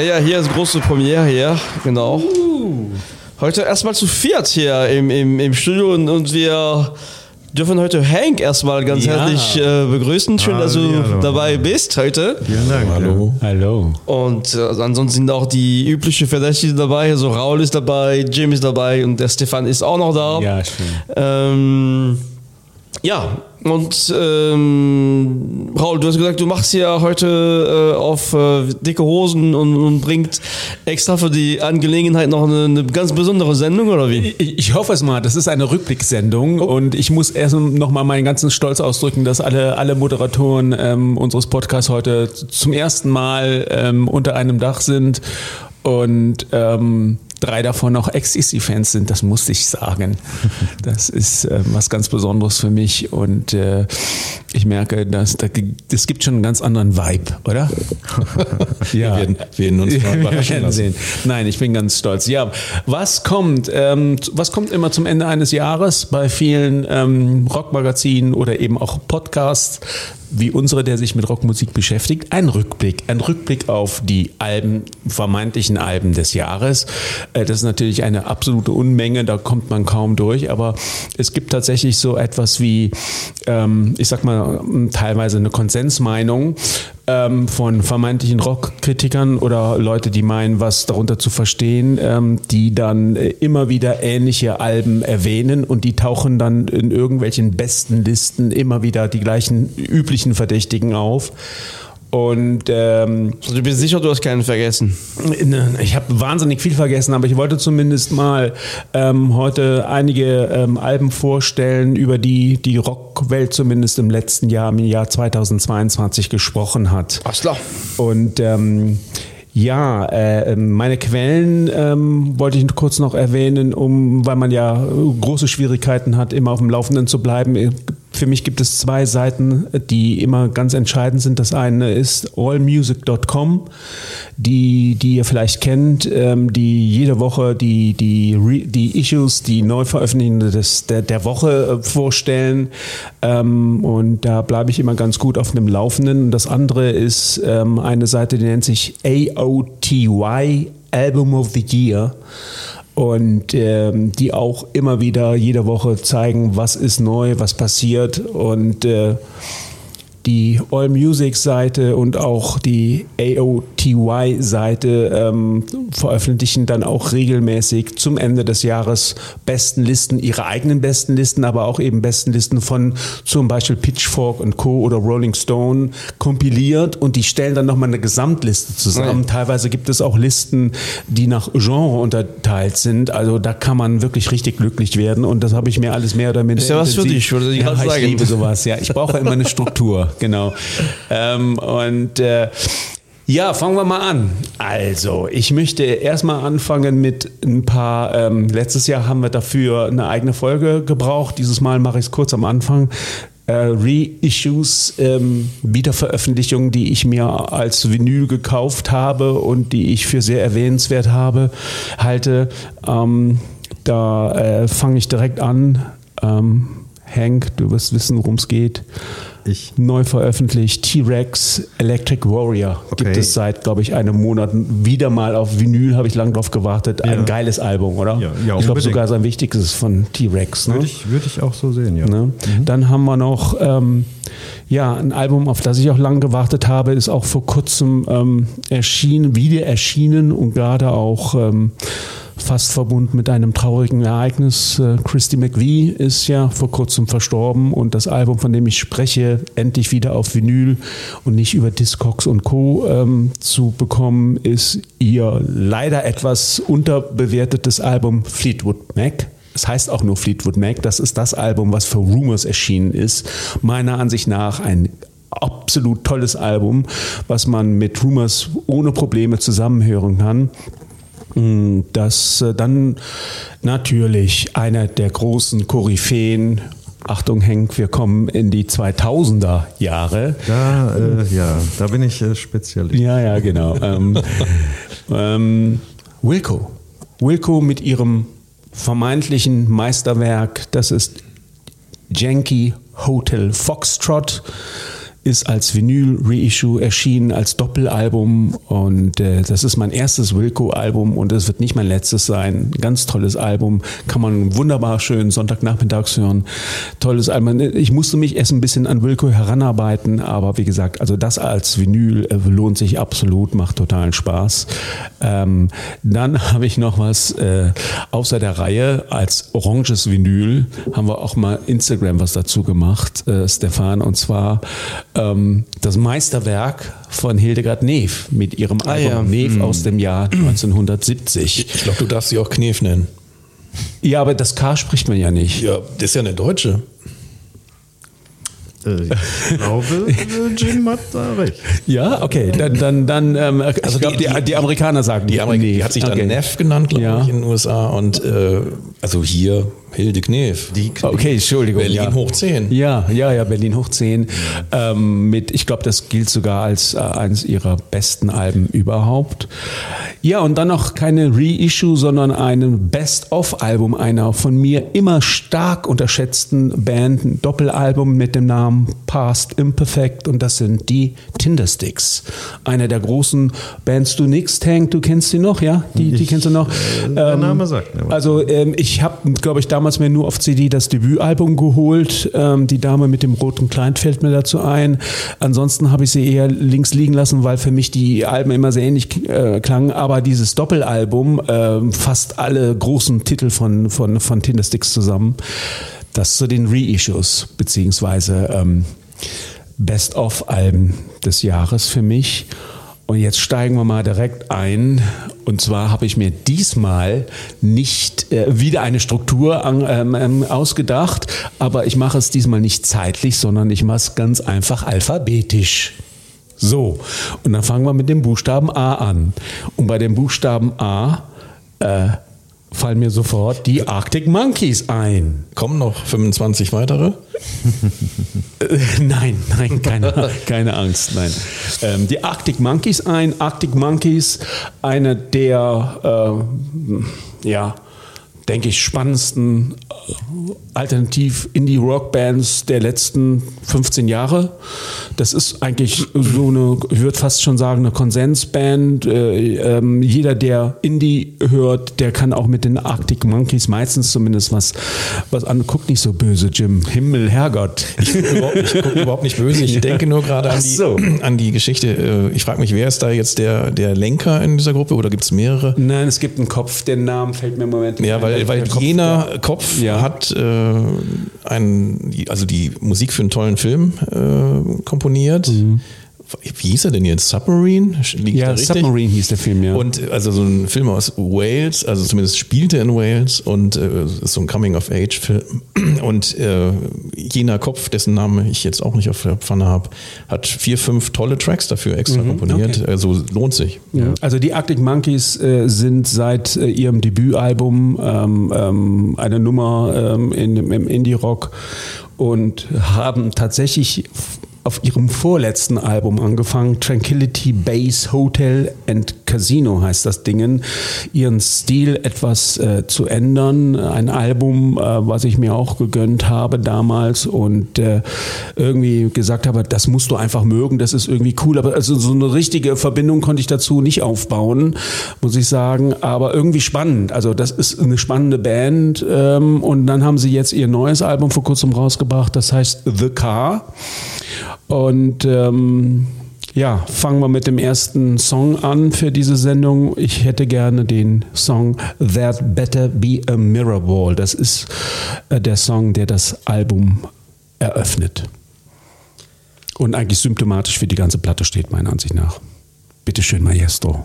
Ja, ja, hier ist große Premiere hier, genau. Uh. Heute erstmal zu viert hier im, im, im Studio und, und wir dürfen heute Hank erstmal ganz ja. herzlich äh, begrüßen. Schön, dass du hallo. dabei bist heute. Vielen Dank. Hallo. Hallo. Und äh, ansonsten sind auch die üblichen Verdächtigen dabei. Also Raul ist dabei, Jim ist dabei und der Stefan ist auch noch da. Ja, schön. Ähm, ja, und ähm, Raul, du hast gesagt, du machst ja heute äh, auf äh, dicke Hosen und, und bringt extra für die Angelegenheit noch eine, eine, ganz besondere Sendung, oder wie? Ich, ich hoffe es mal. Das ist eine Rückblicksendung oh. und ich muss erst noch mal meinen ganzen Stolz ausdrücken, dass alle, alle Moderatoren ähm, unseres Podcasts heute zum ersten Mal ähm, unter einem Dach sind und ähm, drei davon auch XCC-Fans sind, das muss ich sagen. Das ist äh, was ganz Besonderes für mich und äh, ich merke, dass da, das gibt schon einen ganz anderen Vibe, oder? ja, wir werden, werden uns mal überraschen lassen. Sehen. Nein, ich bin ganz stolz. Ja, was kommt? Ähm, was kommt immer zum Ende eines Jahres bei vielen ähm, Rockmagazinen oder eben auch Podcasts? wie unsere, der sich mit Rockmusik beschäftigt, ein Rückblick. Ein Rückblick auf die Alben, vermeintlichen Alben des Jahres. Äh, das ist natürlich eine absolute Unmenge, da kommt man kaum durch, aber es gibt tatsächlich so etwas wie, ähm, ich sag mal, teilweise eine Konsensmeinung ähm, von vermeintlichen Rockkritikern oder Leute, die meinen, was darunter zu verstehen, ähm, die dann äh, immer wieder ähnliche Alben erwähnen und die tauchen dann in irgendwelchen besten Listen immer wieder die gleichen üblichen Verdächtigen auf. Und ähm, also du bist sicher, du hast keinen vergessen? Ich habe wahnsinnig viel vergessen, aber ich wollte zumindest mal ähm, heute einige ähm, Alben vorstellen, über die die Rockwelt zumindest im letzten Jahr, im Jahr 2022 gesprochen hat. Ach klar. Und ähm, ja, äh, meine Quellen ähm, wollte ich kurz noch erwähnen, um, weil man ja große Schwierigkeiten hat, immer auf dem Laufenden zu bleiben für mich gibt es zwei Seiten, die immer ganz entscheidend sind. Das eine ist allmusic.com, die, die ihr vielleicht kennt, ähm, die jede Woche die, die, die Issues, die Neuveröffentlichungen des, der, der Woche äh, vorstellen. Ähm, und da bleibe ich immer ganz gut auf dem Laufenden. Und das andere ist ähm, eine Seite, die nennt sich AOTY, Album of the Year und ähm, die auch immer wieder jede Woche zeigen, was ist neu, was passiert. Und äh, die All Music Seite und auch die AOTY Seite ähm, veröffentlichen dann auch regelmäßig zum Ende des Jahres besten Listen, ihre eigenen besten Listen, aber auch eben besten Listen von zum Beispiel Pitchfork und Co. oder Rolling Stone kompiliert und die stellen dann nochmal eine Gesamtliste zusammen. Ja. Teilweise gibt es auch Listen, die nach Genre unterteilt sind. Also da kann man wirklich richtig glücklich werden und das habe ich mir alles mehr oder minder. Ist ja was für dich, würde ich ja, sagen. Ich liebe sowas, ja. Ich brauche immer eine Struktur genau. Ähm, und äh, ja, fangen wir mal an. Also, ich möchte erstmal anfangen mit ein paar. Ähm, letztes Jahr haben wir dafür eine eigene Folge gebraucht. Dieses Mal mache ich es kurz am Anfang. Äh, Reissues, ähm, Wiederveröffentlichungen, die ich mir als Vinyl gekauft habe und die ich für sehr erwähnenswert habe, halte. Ähm, da äh, fange ich direkt an. Ähm, Hank, du wirst wissen, worum es geht. Ich. Neu veröffentlicht, T-Rex Electric Warrior. Okay. Gibt es seit, glaube ich, einem Monat wieder mal auf Vinyl, habe ich lange drauf gewartet. Ein ja. geiles Album, oder? Ja, ja ich glaube sogar sein wichtigstes von T-Rex. Ne? Würde, ich, würde ich auch so sehen, ja. Ne? Mhm. Dann haben wir noch ähm, ja, ein Album, auf das ich auch lange gewartet habe, ist auch vor kurzem ähm, erschienen, wieder erschienen und gerade auch ähm, fast verbunden mit einem traurigen Ereignis. Äh, Christy McVie ist ja vor kurzem verstorben und das Album, von dem ich spreche, endlich wieder auf Vinyl und nicht über Discogs und Co. Ähm, zu bekommen, ist ihr leider etwas unterbewertetes Album Fleetwood Mac. Es heißt auch nur Fleetwood Mac. Das ist das Album, was für Rumors erschienen ist. Meiner Ansicht nach ein absolut tolles Album, was man mit Rumors ohne Probleme zusammenhören kann. Dass äh, dann natürlich einer der großen Koryphäen Achtung, Henk, wir kommen in die 2000er Jahre. Da, äh, ja, da bin ich äh, Spezialist. Ja, ja, genau. ähm, ähm, Wilco. Wilco mit ihrem vermeintlichen Meisterwerk, das ist Janky Hotel Foxtrot ist als Vinyl-Reissue erschienen, als Doppelalbum und äh, das ist mein erstes Wilco-Album und es wird nicht mein letztes sein. Ganz tolles Album, kann man wunderbar schön Sonntagnachmittags hören. Tolles Album. Ich musste mich erst ein bisschen an Wilco heranarbeiten, aber wie gesagt, also das als Vinyl äh, lohnt sich absolut, macht totalen Spaß. Ähm, dann habe ich noch was äh, außer der Reihe als oranges Vinyl, haben wir auch mal Instagram was dazu gemacht, äh, Stefan, und zwar ähm, das Meisterwerk von Hildegard Neef mit ihrem Ah, Album ja. Neef aus dem Jahr 1970. Ich glaube, du darfst sie auch Knef nennen. Ja, aber das K spricht man ja nicht. Ja, das ist ja eine Deutsche. Äh, Ich glaube, Jim hat da recht. Ja, okay, dann, dann, dann ähm, Also ich glaube, die- die, die- Amerikaner sagen Die, Amerik die hat sich dann Okay. Neff genannt, glaube Ja. ich, in den USA. Und äh, also hier Hilde Knef. Die Okay, Entschuldigung. Berlin ja. hoch 10. Ja, ja, ja, Berlin hoch 10. Ähm, mit, ich glaube, das gilt sogar als äh, eines ihrer besten Alben überhaupt. Ja, und dann noch keine Reissue, sondern ein Best-of-Album einer von mir immer stark unterschätzten Band, ein Doppelalbum mit dem Namen Past Imperfect und das sind die Tindersticks. Eine der großen Bands, du nix, Tank, du kennst sie noch, ja? Die, die Ich, kennst du noch? äh, der Name sagt mir was. Also ähm, ich habe, glaube ich, damals mir nur auf CD das Debütalbum geholt. Ähm, die Dame mit dem roten Kleid fällt mir dazu ein. Ansonsten habe ich sie eher links liegen lassen, weil für mich die Alben immer sehr ähnlich äh, klangen. Aber dieses Doppelalbum ähm, fasst alle großen Titel von, von, von Tindersticks zusammen. Das zu den Reissues, beziehungsweise ähm, Best-of-Alben des Jahres für mich. Und jetzt steigen wir mal direkt ein. Und zwar habe ich mir diesmal nicht äh, wieder eine Struktur an, ähm, ähm, ausgedacht, aber ich mache es diesmal nicht zeitlich, sondern ich mache es ganz einfach alphabetisch. So, und dann fangen wir mit dem Buchstaben A an. Und bei dem Buchstaben A äh, fallen mir sofort die Arctic Monkeys ein. Kommen noch 25 weitere. Nein, nein, keine, keine Angst, nein. Ähm, die Arctic Monkeys ein. Arctic Monkeys, eine der, äh, ja, denke ich, spannendsten äh, Alternativ-Indie-Rock-Bands der letzten 15 Jahre. Das ist eigentlich so eine, ich würde fast schon sagen, eine Konsensband. Äh, ähm, jeder, der Indie hört, der kann auch mit den Arctic Monkeys meistens zumindest was, was an. Guck nicht so böse, Jim. Himmel, Herrgott. Ich gucke überhaupt, nicht böse. Ich denke nur gerade an, so. an die Geschichte. Äh, Ich frage mich, wer ist da jetzt der, der Lenker in dieser Gruppe oder gibt es mehrere? Nein, es gibt einen Kopf, der Name fällt mir im Moment nicht Ja, weil, weil Kopf- jener Kopf Ja. hat äh, einen, die- also die Musik für einen tollen Film äh, komponiert. Wie hieß er denn jetzt? Submarine? Liegt. Ja? Submarine hieß der Film, ja. Und äh, also so ein Film aus Wales, also zumindest spielte in Wales und äh, ist so ein Coming-of-Age-Film. Und äh, jener Kopf, dessen Name ich jetzt auch nicht auf der Pfanne habe, hat vier, fünf tolle Tracks dafür extra komponiert. Mhm, okay. Also lohnt sich. Ja. Also die Arctic Monkeys äh, sind seit äh, ihrem Debütalbum ähm, ähm, eine Nummer ähm, in, im Indie-Rock und haben tatsächlich auf ihrem vorletzten Album angefangen, Tranquility Base Hotel and Casino heißt das Dingen, ihren Stil etwas äh, zu ändern. Ein Album, äh, was ich mir auch gegönnt habe damals und äh, irgendwie gesagt habe, das musst du einfach mögen, das ist irgendwie cool, aber also so eine richtige Verbindung konnte ich dazu nicht aufbauen, muss ich sagen, aber irgendwie spannend. Also das ist eine spannende Band ähm, und dann haben sie jetzt ihr neues Album vor kurzem rausgebracht, das heißt The Car. Und ähm, ja, fangen wir mit dem ersten Song an für diese Sendung. Ich hätte gerne den Song That Better Be a Mirror Ball. Das ist äh, der Song, der das Album eröffnet. Und eigentlich symptomatisch für die ganze Platte steht, meiner Ansicht nach. Bitte schön, Maestro.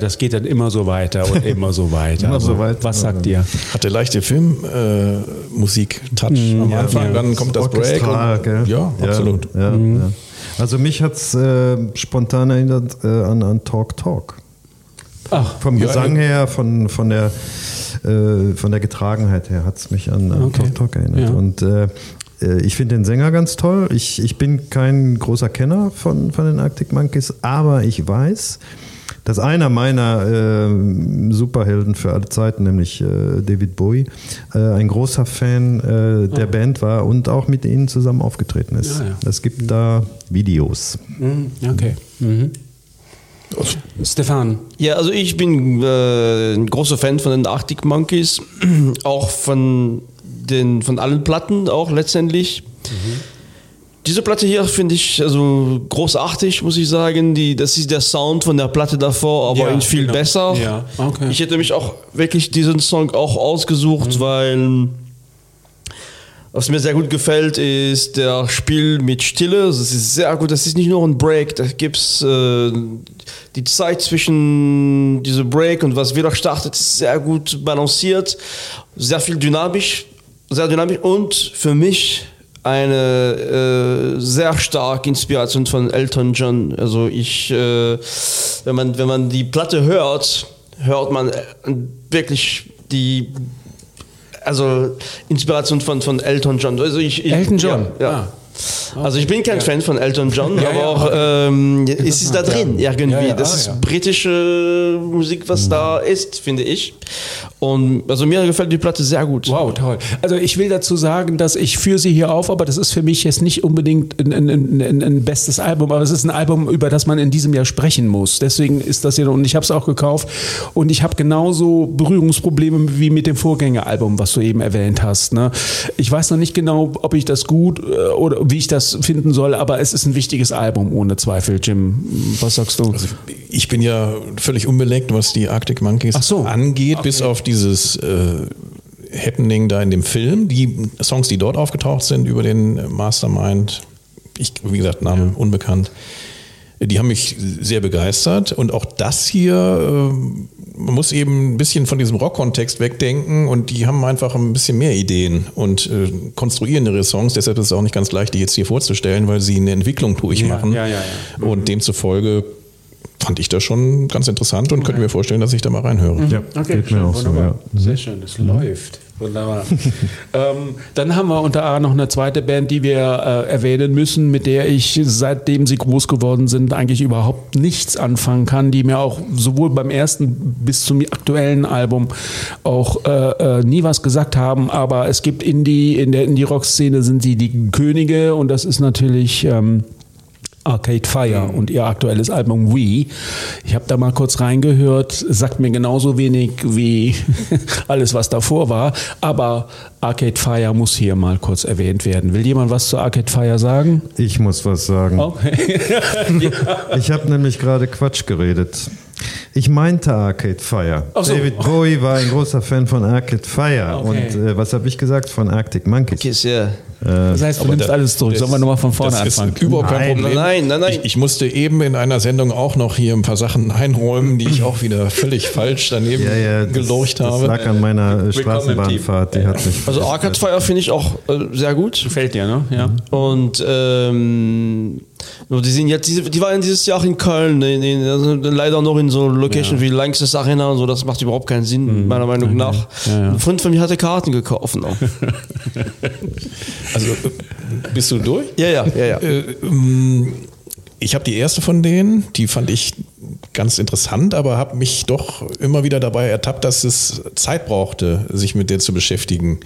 Das geht dann immer so weiter und immer so weiter. Immer so weiter. Was sagt ihr? Hatte leichte Filmmusik-Touch äh, Musik-Touch am Anfang, dann kommt das Break. Orchestral, Und, gell? ja, absolut. Ja, ja. Also mich hat es äh, spontan erinnert äh, an, an Talk Talk. Ach, Vom Ja, Gesang her, von, von, der, äh, von der Getragenheit her hat es mich an, an Okay. Talk Talk erinnert. Ja. Und äh, äh, ich finde den Sänger ganz toll. Ich, ich bin kein großer Kenner von, von den Arctic Monkeys, aber ich weiß, dass einer meiner äh, Superhelden für alle Zeiten, nämlich äh, David Bowie, äh, ein großer Fan äh, der Band war und auch mit ihnen zusammen aufgetreten ist. Ja, ja. Es gibt da Videos. Mhm, okay. Mhm. Stefan. Ja, also ich bin äh, ein großer Fan von den Arctic Monkeys, auch von den von allen Platten auch letztendlich. Diese Platte hier finde ich also großartig, muss ich sagen. Die, das ist der Sound von der Platte davor, aber Ja, viel genau. besser. Ja, okay. Mhm. Ich hätte mich auch wirklich diesen Song auch ausgesucht, weil was mir sehr gut gefällt, ist der Spiel mit Stille. Das ist sehr gut. Das ist nicht nur ein Break. Da gibt es äh, die Zeit zwischen diesem Break und was wieder startet, ist sehr gut balanciert. Sehr viel dynamisch. Sehr dynamisch. Und für mich eine äh, sehr starke Inspiration von Elton John. Also ich, äh, wenn man wenn man die Platte hört, hört man äh, wirklich die also Inspiration von, von Elton John. Also ich, ich, Elton John, Ja, ja. Also ich bin kein Fan von Elton John, aber ja, auch ähm, es ist da drin irgendwie. Ja, ja, das ah, ist ja. britische Musik, was da ist, finde ich. Und also mir gefällt die Platte sehr gut. Wow, toll. Also ich will dazu sagen, dass ich führe sie hier auf, aber das ist für mich jetzt nicht unbedingt ein, ein, ein, ein bestes Album, aber es ist ein Album, über das man in diesem Jahr sprechen muss. Deswegen ist das hier, und ich habe es auch gekauft und ich habe genauso Berührungsprobleme wie mit dem Vorgängeralbum, was du eben erwähnt hast. Ne? Ich weiß noch nicht genau, ob ich das gut äh, oder wie ich das finden soll, aber es ist ein wichtiges Album, ohne Zweifel. Jim, was sagst du? Also ich bin ja völlig unbeleckt, was die Arctic Monkeys so. angeht, bis auf dieses äh, Happening da in dem Film. Die Songs, die dort aufgetaucht sind über den Mastermind, ich, wie gesagt, Name unbekannt, die haben mich sehr begeistert. Und auch das hier, äh, man muss eben ein bisschen von diesem Rock-Kontext wegdenken und die haben einfach ein bisschen mehr Ideen und äh, konstruieren ihre Songs. Deshalb ist es auch nicht ganz leicht, die jetzt hier vorzustellen, weil sie eine Entwicklung durchmachen. ja, ja, ja. Und demzufolge fand ich das schon ganz interessant und könnte mir vorstellen, dass ich da mal reinhöre. Ja, geht mir auch so, wunderbar. ja. Sehr schön, es läuft. Wunderbar. ähm, dann haben wir unter anderem noch eine zweite Band, die wir äh, erwähnen müssen, mit der ich seitdem sie groß geworden sind eigentlich überhaupt nichts anfangen kann, die mir auch sowohl beim ersten bis zum aktuellen Album auch äh, äh, nie was gesagt haben, aber es gibt Indie, in der Indie-Rock-Szene sind sie die Könige und das ist natürlich... Ähm, Arcade Fire und ihr aktuelles Album We. Ich habe da mal kurz reingehört, sagt mir genauso wenig wie alles, was davor war, aber Arcade Fire muss hier mal kurz erwähnt werden. Will jemand was zu Arcade Fire sagen? Ich muss was sagen. Okay. Ich habe nämlich gerade Quatsch geredet. Ich meinte Arcade Fire. So. David Bowie war ein großer Fan von Arcade Fire. Okay. Und äh, was habe ich gesagt? Von Arctic Monkeys. Kiss, ja. Das heißt, du nimmst da- alles zurück. Sollen wir nochmal von vorne das anfangen? Ist überhaupt kein Nein, Problem. nein, nein, nein. Ich, ich musste eben in einer Sendung auch noch hier ein paar Sachen einräumen, die ich auch wieder völlig falsch daneben Ja, ja, das, gelorcht das habe. lag an meiner äh, Straßenbahnfahrt. Die hat mich Also Arcade Fire finde ich auch äh, sehr gut. Gefällt dir, ne? Ja. Und ähm, die sind jetzt, die, waren dieses Jahr in Köln, in, in, also leider noch in so Location wie Lanxess Arena und so, das macht überhaupt keinen Sinn, meiner Meinung nach. Ja, ja. Ein Freund von mir hatte Karten gekauft. Noch. Also äh, bist du durch? ja, ja, ja, ja. Äh, ähm, ich habe die erste von denen, die fand ich ganz interessant, aber habe mich doch immer wieder dabei ertappt, dass es Zeit brauchte, sich mit der zu beschäftigen.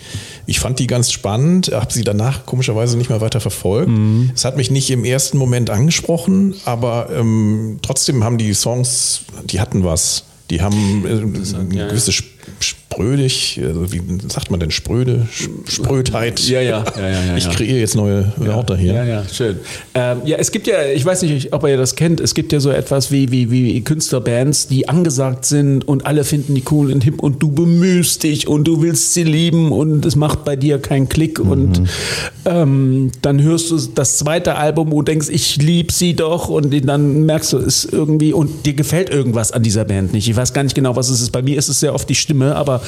Ich fand die ganz spannend, habe sie danach komischerweise nicht mehr weiter verfolgt. Es hat mich nicht im ersten Moment angesprochen, aber ähm, trotzdem haben die Songs, die hatten was. Die haben äh, eine gewisse Sp- sprödig, also wie sagt man denn spröde, Sprödheit. Ja, ja, ja, ja, ja, Ich kreiere jetzt neue Wörter hier. Ja, ja, schön. Ähm, ja, es gibt ja, ich weiß nicht, ob ihr das kennt, es gibt ja so etwas wie, wie, wie Künstlerbands, die angesagt sind und alle finden die cool und hip und du bemühst dich und du willst sie lieben und es macht bei dir keinen Klick und ähm, dann hörst du das zweite Album und denkst, ich lieb sie doch und dann merkst du es irgendwie und dir gefällt irgendwas an dieser Band nicht. Ich weiß gar nicht genau, was es ist. Bei mir ist es sehr oft die Stimme, aber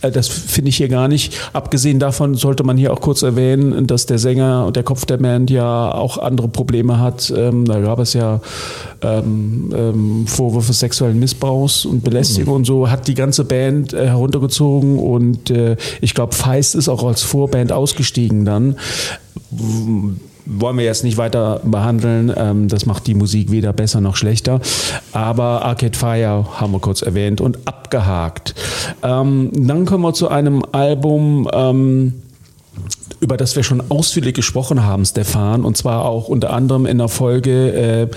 äh, das finde ich hier gar nicht. Abgesehen davon sollte man hier auch kurz erwähnen, dass der Sänger und der Kopf der Band ja auch andere Probleme hat. Ähm, da gab es ja ähm, ähm, Vorwürfe sexuellen Missbrauchs und Belästigung und so, hat die ganze Band äh, heruntergezogen und äh, ich glaube, Feist ist auch als Vorband ausgestiegen dann wollen wir jetzt nicht weiter behandeln. Ähm, das macht die Musik weder besser noch schlechter. Aber Arcade Fire haben wir kurz erwähnt und abgehakt. Ähm, dann kommen wir zu einem Album. Ähm, über das wir schon ausführlich gesprochen haben, Stefan, und zwar auch unter anderem in der Folge, äh,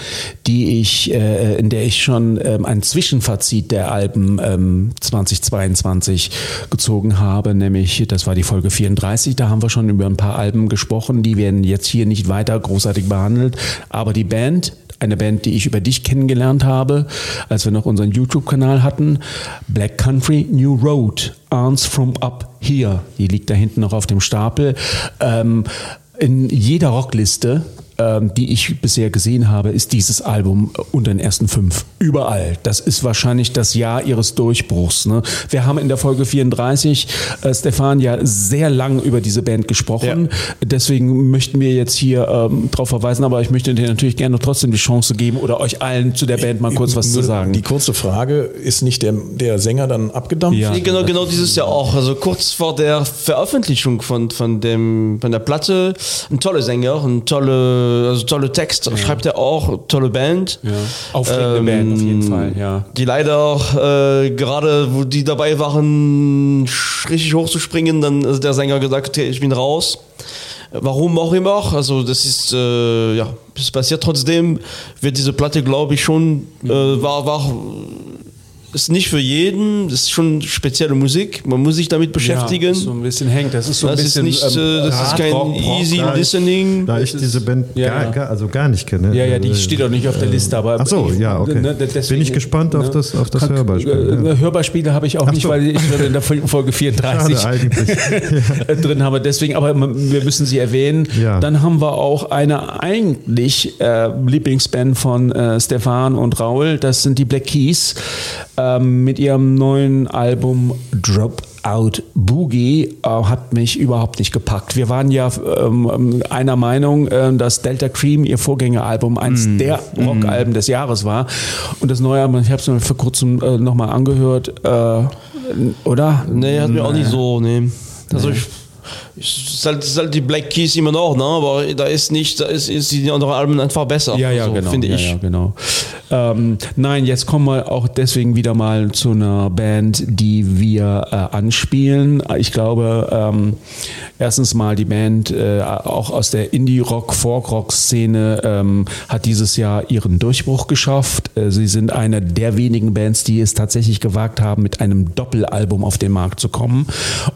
die ich, äh, in der ich schon ähm, ein Zwischenfazit der Alben ähm, 2022 gezogen habe, nämlich das war die Folge 34. Da haben wir schon über ein paar Alben gesprochen, die werden jetzt hier nicht weiter großartig behandelt, aber die Band eine Band, die ich über dich kennengelernt habe, als wir noch unseren YouTube-Kanal hatten. Black Country New Road, Arms from Up Here. Die liegt da hinten noch auf dem Stapel. Ähm, in jeder Rockliste, die ich bisher gesehen habe, ist dieses Album unter den ersten fünf. Überall. Das ist wahrscheinlich das Jahr ihres Durchbruchs. Ne? Wir haben in der Folge 34, äh, Stefan, ja sehr lang über diese Band gesprochen. Deswegen möchten wir jetzt hier ähm, darauf verweisen, aber ich möchte dir natürlich gerne trotzdem die Chance geben oder euch allen zu der Band mal kurz was zu sagen. Die kurze Frage, ist nicht der, der Sänger dann abgedampft? Ja. Nee, genau, genau dieses Jahr auch. Also kurz vor der Veröffentlichung von, von, dem, von der Platte, ein toller Sänger, ein tolle, also tolle Text, schreibt er auch, tolle Band. Ja. Aufregende Band auf jeden Fall, ja. Die leider auch, äh, gerade, wo die dabei waren, richtig hochzuspringen, dann ist der Sänger gesagt, okay, ich bin raus. Warum auch immer, also das ist, äh, ja, es passiert trotzdem, wird diese Platte, glaube ich, schon, äh, war, war, ist nicht für jeden, das ist schon spezielle Musik, man muss sich damit beschäftigen. Ja, so ein bisschen hängt. Das ist so ein das ist bisschen. nicht, ähm, äh, das ist kein Rock, Rock, easy ja. listening. Da ich diese Band Ja, gar, ja. Gar, also gar nicht kenne. Ja, ja, die äh, steht auch nicht auf der Liste, aber. Ach so, ich- ja, okay. ne, deswegen- Bin ich gespannt auf das- auf das Kann- Hörbeispiel, Äh, Hörbeispiele habe ich auch nicht, so. weil ich in der Folge 34 Schade eigentlich. drin habe. Deswegen, aber wir müssen sie erwähnen. Ja. Dann haben wir auch eine eigentlich äh, Lieblingsband von äh, Stefan und Raul. Das sind die Black Keys ähm, mit ihrem neuen Album Drop Out Boogie äh, hat mich überhaupt nicht gepackt. Wir waren ja ähm, einer Meinung, äh, dass Delta Cream, ihr Vorgängeralbum, eines Mm. der Rockalben des Jahres war. Und das neue Album, ich habe es mir vor kurzem äh, nochmal angehört, äh, oder? Nee, hat mir auch nicht so, nee. Also ich ist halt, ist halt die Black Keys immer noch, ne? aber da ist nicht, da ist, ist die anderen Alben einfach besser. Ja, ja, so, genau. Finde ja, ich. Ja, genau. Ähm, nein, jetzt kommen wir auch deswegen wieder mal zu einer Band, die wir äh, anspielen. Ich glaube, ähm, erstens mal die Band äh, auch aus der Indie-Rock, Folk-Rock-Szene ähm, hat dieses Jahr ihren Durchbruch geschafft. Äh, sie sind eine der wenigen Bands, die es tatsächlich gewagt haben, mit einem Doppelalbum auf den Markt zu kommen.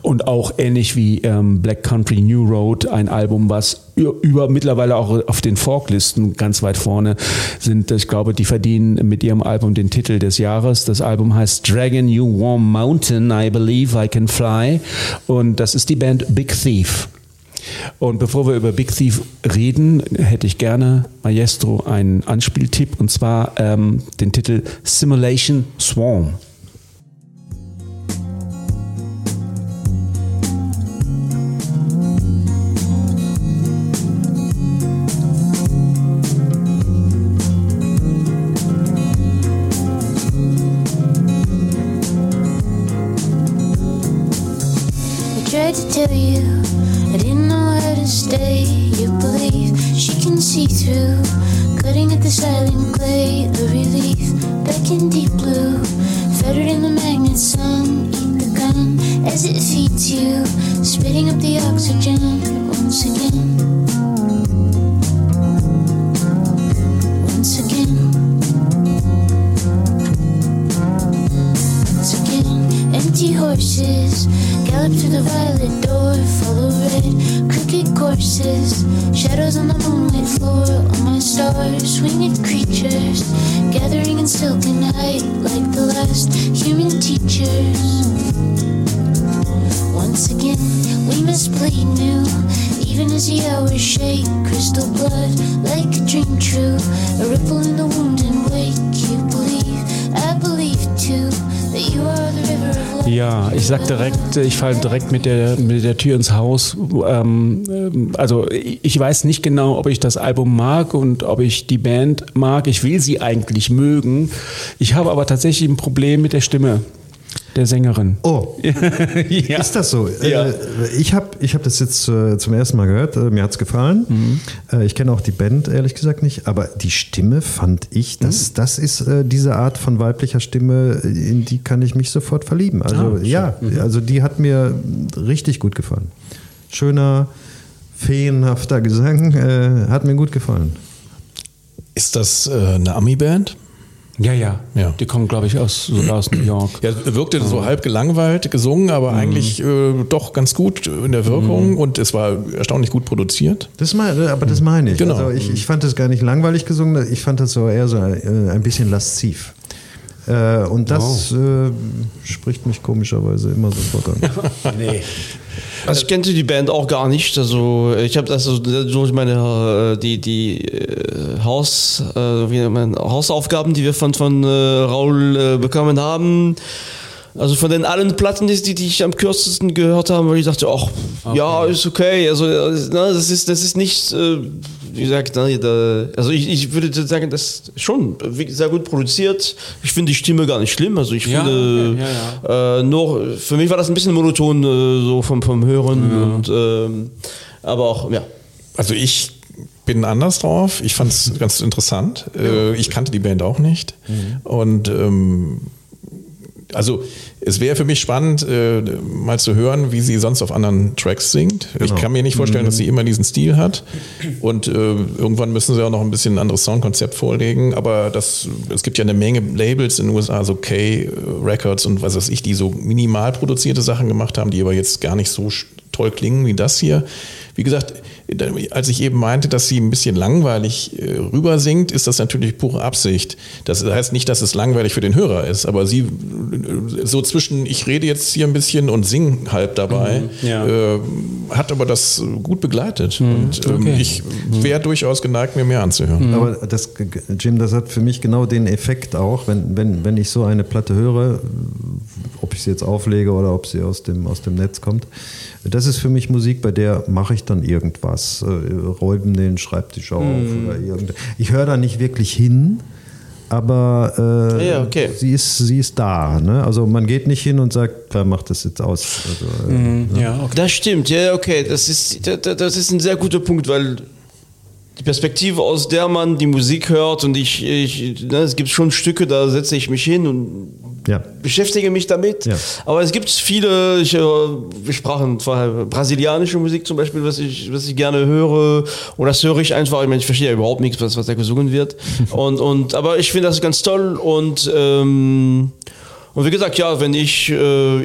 Und auch ähnlich wie ähm, Black Country New Road, ein Album, was über, mittlerweile auch auf den Folklisten ganz weit vorne sind. Ich glaube, die verdienen mit ihrem Album den Titel des Jahres. Das Album heißt Dragon You Warm Mountain, I Believe I Can Fly. Und das ist die Band Big Thief. Und bevor wir über Big Thief reden, hätte ich gerne, Maestro, einen Anspieltipp und zwar ähm, den Titel Simulation Swarm. Sag direkt, ich falle direkt mit der, mit der Tür ins Haus. Ähm, also ich weiß nicht genau, ob ich das Album mag und ob ich die Band mag. Ich will sie eigentlich mögen. Ich habe aber tatsächlich ein Problem mit der Stimme der Sängerin. Oh, ja. ist das so? Ja. Äh, ich habe ich hab das jetzt äh, zum ersten Mal gehört. Äh, mir hat es gefallen. Mhm. Ich kenne auch die Band ehrlich gesagt nicht. Aber die Stimme fand ich, Mhm. das, das ist diese Art von weiblicher Stimme, in die kann ich mich sofort verlieben. Also Ah, ja, also die hat mir richtig gut gefallen. Schöner, feenhafter Gesang. Äh, hat mir gut gefallen. Ist das äh, eine Ami-Band? Ja, ja. Ja. Die kommen, glaube ich, aus, sogar aus New York. Ja, wirkte so halb gelangweilt gesungen, aber eigentlich äh, doch ganz gut in der Wirkung und es war erstaunlich gut produziert. Das mein, aber das meine ich. Genau. Also ich, ich fand das gar nicht langweilig gesungen, ich fand das so eher so äh, ein bisschen lasziv. Äh, und das äh, spricht mich komischerweise immer sofort an. Nee. Also ich kannte die Band auch gar nicht. Also ich habe das so durch meine äh, die die äh, Haus äh, wie nennt man, Hausaufgaben, die wir von von äh, Raul äh, bekommen haben. Also von den allen Platten, die, die ich am kürzesten gehört habe, weil ich dachte, ach, ja, ist okay. Also äh, ne, das ist das ist nicht, äh, wie gesagt, ne, also ich, ich würde sagen, das ist schon sehr gut produziert. Ich finde die Stimme gar nicht schlimm. Also ich Ja, finde okay, ja, Äh, nur für mich war das ein bisschen monoton äh, so vom vom Hören und ähm, aber auch ja. Also ich bin anders drauf. Ich fand es ganz interessant. Äh, ich kannte die Band auch nicht. Und ähm, also es wäre für mich spannend, äh, mal zu hören, wie sie sonst auf anderen Tracks singt. Ich kann mir nicht vorstellen, dass sie immer diesen Stil hat. Und äh, irgendwann müssen sie auch noch ein bisschen ein anderes Soundkonzept vorlegen. Aber das, es gibt ja eine Menge Labels in den USA, so K-Records und was weiß ich, die so minimal produzierte Sachen gemacht haben, die aber jetzt gar nicht so toll klingen wie das hier. Wie gesagt, als ich eben meinte, dass sie ein bisschen langweilig äh, rüber singt, ist das natürlich pure Absicht. Das heißt nicht, dass es langweilig für den Hörer ist, aber sie äh, so zwischen ich rede jetzt hier ein bisschen und sing halb dabei, ja. äh, hat aber das gut begleitet. Und ähm, okay. ich wäre durchaus geneigt, mir mehr anzuhören. Aber das, Jim, das hat für mich genau den Effekt auch, wenn, wenn, wenn ich so eine Platte höre, ob ich sie jetzt auflege oder ob sie aus dem, aus dem Netz kommt. Das ist für mich Musik, bei der mache ich dann irgendwas, äh, räumen den Schreibtisch auf oder irgend. Ich höre da nicht wirklich hin, aber äh, Ja, okay. sie, ist, sie ist da. Ne? Also man geht nicht hin und sagt, wer macht das jetzt aus? Also, äh, Ja, okay. Das stimmt, ja, okay. Das ist, da- da- das ist ein sehr guter Punkt, weil die Perspektive, aus der man die Musik hört und ich, ich ne, es gibt schon Stücke, da setze ich mich hin und Ja. beschäftige mich damit. Ja. Aber es gibt viele, ich, äh, wir sprachen vorher brasilianische Musik zum Beispiel, was ich, was ich gerne höre. Und das höre ich einfach, ich meine, ich verstehe ja überhaupt nichts, was, was da gesungen wird. und, und, aber ich finde das ganz toll und, ähm, und wie gesagt, ja, wenn ich äh,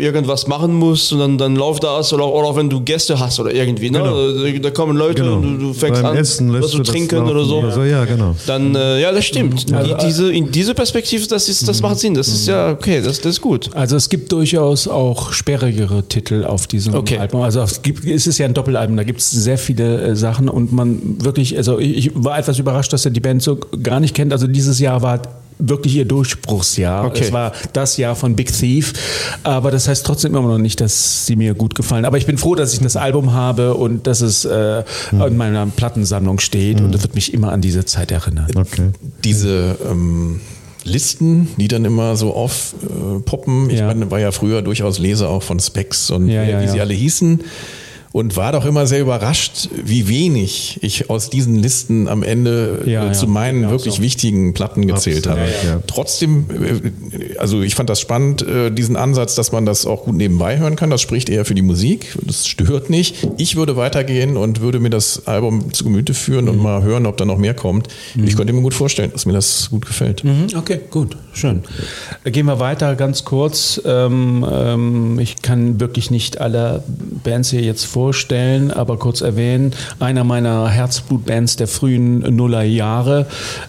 irgendwas machen muss und dann, dann läuft das oder, oder wenn du Gäste hast oder irgendwie, ne? Genau. Da kommen Leute Genau. und du, du fängst Beim an, Essen was zu trinken laufen oder so. oder so, ja, genau. Dann, äh, ja, das stimmt. Also, Die, diese, in diese Perspektive, das, ist, das macht Sinn. Das ist ja okay, das, das ist gut. Also es gibt durchaus auch sperrigere Titel auf diesem Okay. Album. Also es, gibt, es ist ja ein Doppelalbum, da gibt es sehr viele äh, Sachen und man wirklich, also ich, ich war etwas überrascht, dass er die Band so gar nicht kennt. Also dieses Jahr war wirklich ihr Durchbruchsjahr. Okay. Es war das Jahr von Big Thief, aber das heißt trotzdem immer noch nicht, dass sie mir gut gefallen. Aber ich bin froh, dass ich das Album habe und dass es äh, in meiner Plattensammlung steht und das wird mich immer an diese Zeit erinnern. Okay. Diese ähm, Listen, die dann immer so aufpoppen. Äh, poppen. ich Ja. meine, war ja früher durchaus Leser auch von Specs und Ja, wie, ja, wie sie alle hießen. Und war doch immer sehr überrascht, wie wenig ich aus diesen Listen am Ende Ja, äh, zu ja. meinen Ja, wirklich so. wichtigen Platten gezählt Absolut, habe. ja. Trotzdem, äh, also ich fand das spannend, äh, diesen Ansatz, dass man das auch gut nebenbei hören kann. Das spricht eher für die Musik. Das stört nicht. Ich würde weitergehen und würde mir das Album zu Gemüte führen Mhm. und mal hören, ob da noch mehr kommt. Ich könnte mir gut vorstellen, dass mir das gut gefällt. Mhm, Okay, gut. Schön. Gehen wir weiter ganz kurz. Ähm, ähm, ich kann wirklich nicht alle Bands hier jetzt vorstellen, aber kurz erwähnen. Einer meiner Herzblutbands der frühen Nullerjahre,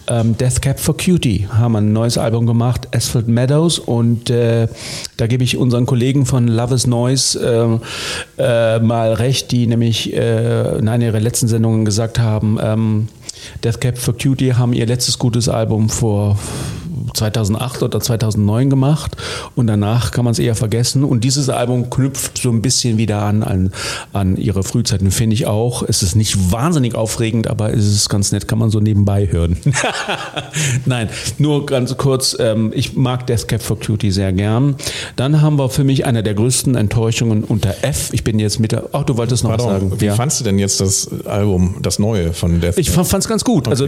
ähm, Death Cab for Cutie, haben ein neues Album gemacht, Asphalt Meadows. Und äh, da gebe ich unseren Kollegen von Love is Noise äh, äh, mal recht, die nämlich äh, in einer ihrer letzten Sendungen gesagt haben, ähm, Death Cab for Cutie haben ihr letztes gutes Album vor 2008 oder 2009 gemacht und danach kann man es eher vergessen. Und dieses Album knüpft so ein bisschen wieder an, an, an ihre Frühzeiten, finde ich auch. Es ist nicht wahnsinnig aufregend, aber es ist ganz nett, kann man so nebenbei hören. Nein, nur ganz kurz, ähm, ich mag Death Cab for Cutie sehr gern. Dann haben wir für mich eine der größten Enttäuschungen unter F. Ich bin jetzt mit der, ach, du wolltest noch was Pardon, sagen. wie Ja. fandst du denn jetzt das Album, das neue von Death? Ich fand es ganz gut. Also,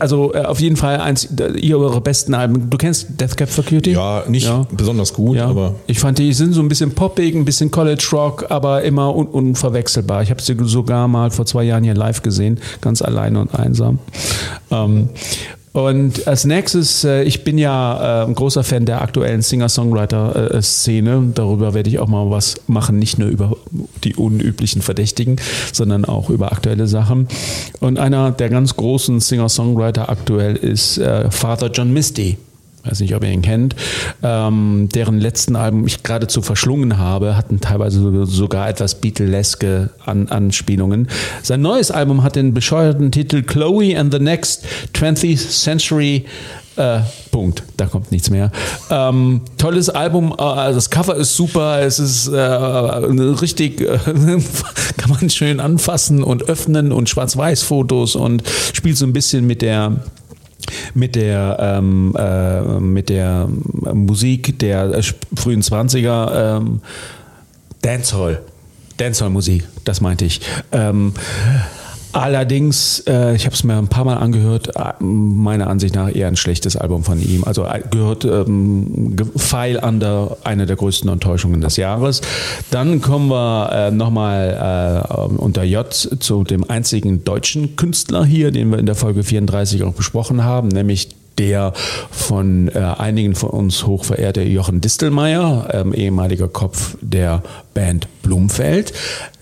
also äh, auf jeden Fall eins ihrer besten Alben. Du kennst Death Cab for Cutie? ja, nicht besonders gut, Ja, aber ich fand die sind so ein bisschen poppig, ein bisschen College Rock, aber immer un unverwechselbar. Ich habe sie sogar mal vor zwei Jahren hier live gesehen, ganz alleine und einsam. Ähm, und als nächstes, äh, ich bin ja äh, ein großer Fan der aktuellen Singer-Songwriter-Szene. Darüber werde ich auch mal was machen, nicht nur über die unüblichen Verdächtigen, sondern auch über aktuelle Sachen. Und einer der ganz großen Singer-Songwriter aktuell ist äh, Father John Misty weiß nicht, ob ihr ihn kennt, ähm, deren letzten Album ich geradezu verschlungen habe, hatten teilweise so- sogar etwas Beatleske An Anspielungen. Sein neues Album hat den bescheuerten Titel Chloe and the Next 20th Century äh, Punkt, da kommt nichts mehr. Ähm, tolles Album, äh, also das Cover ist super, es ist äh, richtig, äh, kann man schön anfassen und öffnen und Schwarz-Weiß-Fotos und spielt so ein bisschen mit der mit der ähm, äh, mit der Musik der äh, frühen 20er ähm, Dancehall. Dancehall Musik das meinte ich. Ähm, Allerdings, äh, ich habe es mir ein paar Mal angehört, äh, meiner Ansicht nach eher ein schlechtes Album von ihm. Also äh, gehört ähm, Pfeil under eine der größten Enttäuschungen des Jahres. Dann kommen wir äh, nochmal äh, unter J zu dem einzigen deutschen Künstler hier, den wir in der Folge 34 auch besprochen haben, nämlich der von äh, einigen von uns hochverehrte Jochen Distelmeier, ähm, ehemaliger Kopf der Band Blumfeld.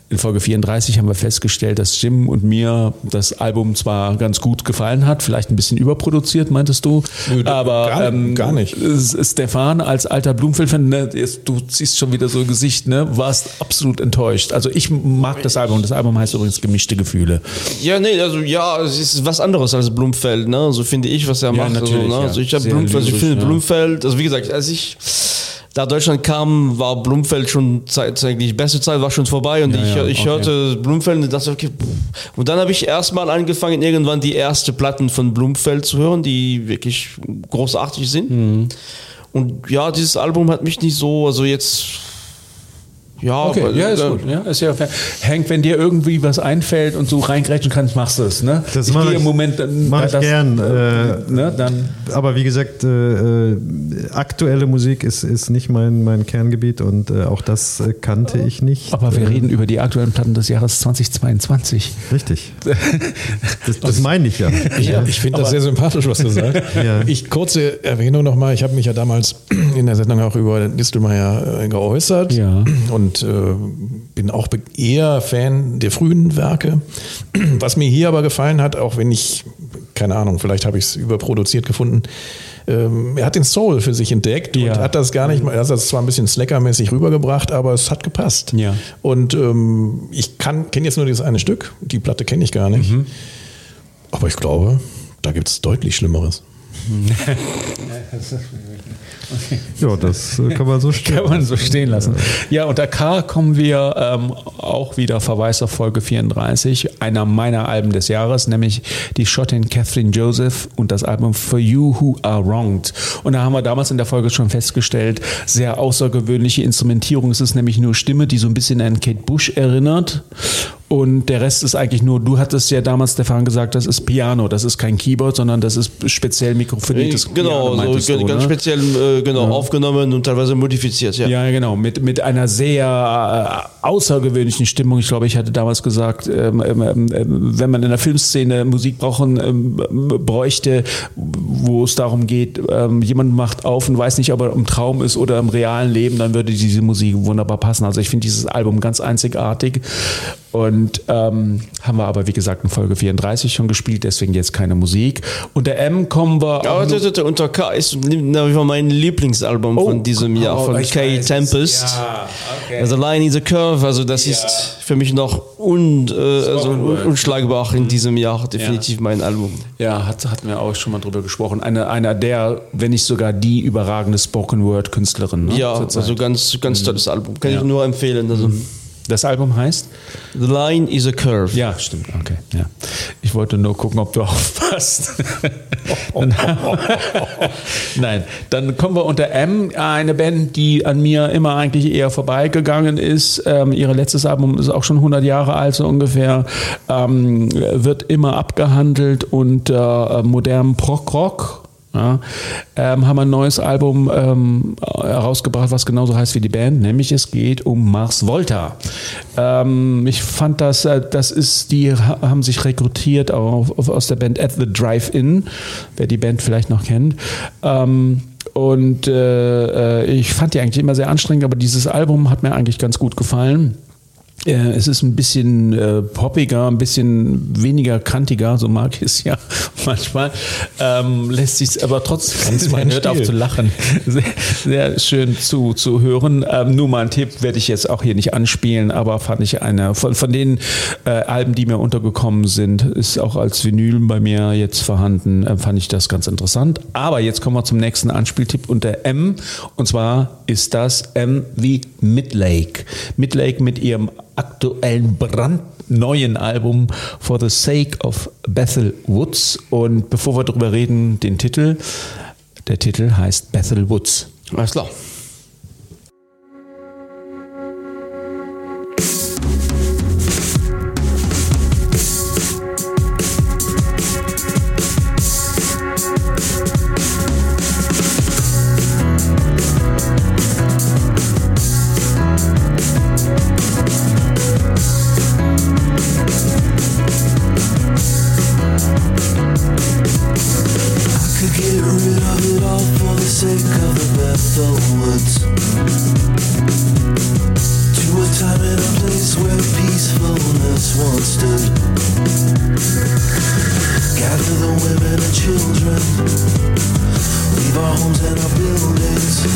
In Folge 34 haben wir festgestellt, dass Jim und mir das Album zwar ganz gut gefallen hat, vielleicht ein bisschen überproduziert, meintest du, Nö, aber gar- ähm, gar nicht. Stefan als alter Blumfeld-Fan, ne, du ziehst schon wieder so ein Gesicht, ne, warst absolut enttäuscht. Also ich mag das Album. Das Album heißt übrigens Gemischte Gefühle. Ja, nee, also ja, es ist was anderes als Blumfeld, ne? So finde ich, was er Ja, macht. natürlich, also, ne? ja. also ich habe Sehr Blumfeld, also ich finde ja. Blumfeld, also wie gesagt, als ich da Deutschland kam, war Blumfeld schon Zeit, eigentlich beste Zeit war schon vorbei und Ja, ich, ja, ich okay. hörte Blumfeld und dachte, okay, und dann habe ich erstmal angefangen, irgendwann die erste Platten von Blumfeld zu hören, die wirklich großartig sind. Mhm. Und ja, dieses Album hat mich nicht so, also jetzt, ja, Okay, ja, ist äh, gut. Ja, ist ja fair. Hank, wenn dir irgendwie was einfällt und du reingrätschen kannst, machst du es. Ne? Das ich mach gehe ich- im Moment dann, Mach ich das- gern. Äh, Ne, dann aber wie gesagt, äh, äh, aktuelle Musik ist, ist nicht mein, mein Kerngebiet und äh, auch das äh, kannte ich nicht. aber wir äh, reden über die aktuellen Platten des Jahres 2022. Richtig. Das, das meine ich ja. Ich, ich finde das sehr sympathisch, was du sagst. Ja. Ich kurze Erwähnung nochmal. Ich habe mich ja damals in der Sendung auch über Distelmeier äh, geäußert Ja. und äh, bin auch eher Fan der frühen Werke. Was mir hier aber gefallen hat, auch wenn ich, keine Ahnung, vielleicht habe ich es überproduziert gefunden, ähm, er hat den Soul für sich entdeckt Ja. und hat das gar nicht mal, er hat das zwar ein bisschen slackermäßig rübergebracht, aber es hat gepasst. Ja. Und ähm, ich kann kenne jetzt nur dieses eine Stück, die Platte kenne ich gar nicht. Mhm. Aber ich glaube, da gibt es deutlich Schlimmeres. Ja, das äh, kann man so stehen. Kann man so stehen lassen. Ja, unter K kommen wir ähm, auch wieder Verweis auf Folge 34, einer meiner Alben des Jahres, nämlich die Schottin Catherine Joseph und das Album For You Who Are Wronged. Und da haben wir damals in der Folge schon festgestellt, sehr außergewöhnliche Instrumentierung. Es ist nämlich nur Stimme, die so ein bisschen an Kate Bush erinnert. Und der Rest ist eigentlich nur, du hattest ja damals, Stefan, gesagt, das ist Piano, das ist kein Keyboard, sondern das ist speziell mikrofoniertes genau, meintest so du, ganz ne? speziell äh, genau, aufgenommen und teilweise modifiziert. Ja. Ja, genau, mit, mit einer sehr äh, außergewöhnlichen Stimmung. Ich glaube, ich hatte damals gesagt, ähm, ähm, ähm, wenn man in der Filmszene Musik brauchen, ähm, bräuchte, wo es darum geht, ähm, jemand macht auf und weiß nicht, ob er im Traum ist oder im realen Leben, dann würde diese Musik wunderbar passen. Also ich finde dieses Album ganz einzigartig. Und ähm, haben wir aber, wie gesagt, in Folge 34 schon gespielt, deswegen jetzt keine Musik. Unter M kommen wir. Aber das, unter K ist mein Lieblingsalbum von diesem Jahr, von oh, ich Kay. Tempest. Ja, okay. Also Line is a Curve, also das ist für mich noch un, äh, also un, unschlagbar in diesem Jahr definitiv mein Album. Ja, hat, hatten wir auch schon mal drüber gesprochen. Eine, einer der, wenn nicht sogar die überragende Spoken Word Künstlerin. Ne, Ja, also ganz, ganz tolles Album. Kann Ja. ich nur empfehlen. Also das Album heißt? The Line is a Curve. Ja, stimmt. Okay. Ja. Ich wollte nur gucken, ob du aufpasst. Nein, dann kommen wir unter M, eine Band, die an mir immer eigentlich eher vorbeigegangen ist. Ähm, ihre letztes Album ist auch schon 100 Jahre alt, so ungefähr. Ähm, wird immer abgehandelt unter äh, modernem Prog-Rock. Ja, ähm, haben ein neues Album ähm, herausgebracht, was genauso heißt wie die Band, nämlich es geht um Mars Volta. Ähm, ich fand das, äh, das ist, die ha- haben sich rekrutiert auf, auf, aus der Band At the Drive-In, wer die Band vielleicht noch kennt. Ähm, und äh, äh, ich fand die eigentlich immer sehr anstrengend, aber dieses Album hat mir eigentlich ganz gut gefallen. Äh, Es ist ein bisschen äh, poppiger, ein bisschen weniger kantiger, so mag ich es ja manchmal. Ähm, lässt sich aber trotzdem, Ganz mein hört auf zu lachen, sehr, sehr schön zu, zu hören. Ähm, nur mal ein Tipp werde ich jetzt auch hier nicht anspielen, aber fand ich eine von, von den äh, Alben, die mir untergekommen sind, ist auch als Vinyl bei mir jetzt vorhanden, äh, fand ich das ganz interessant. Aber jetzt kommen wir zum nächsten Anspieltipp unter M und zwar ist das M wie Midlake. Midlake mit ihrem aktuellen brandneuen Album For the Sake of Bethel Woods. Und bevor wir darüber reden, den Titel. Der Titel heißt Bethel Woods. Alles klar. Leave our homes and our buildings.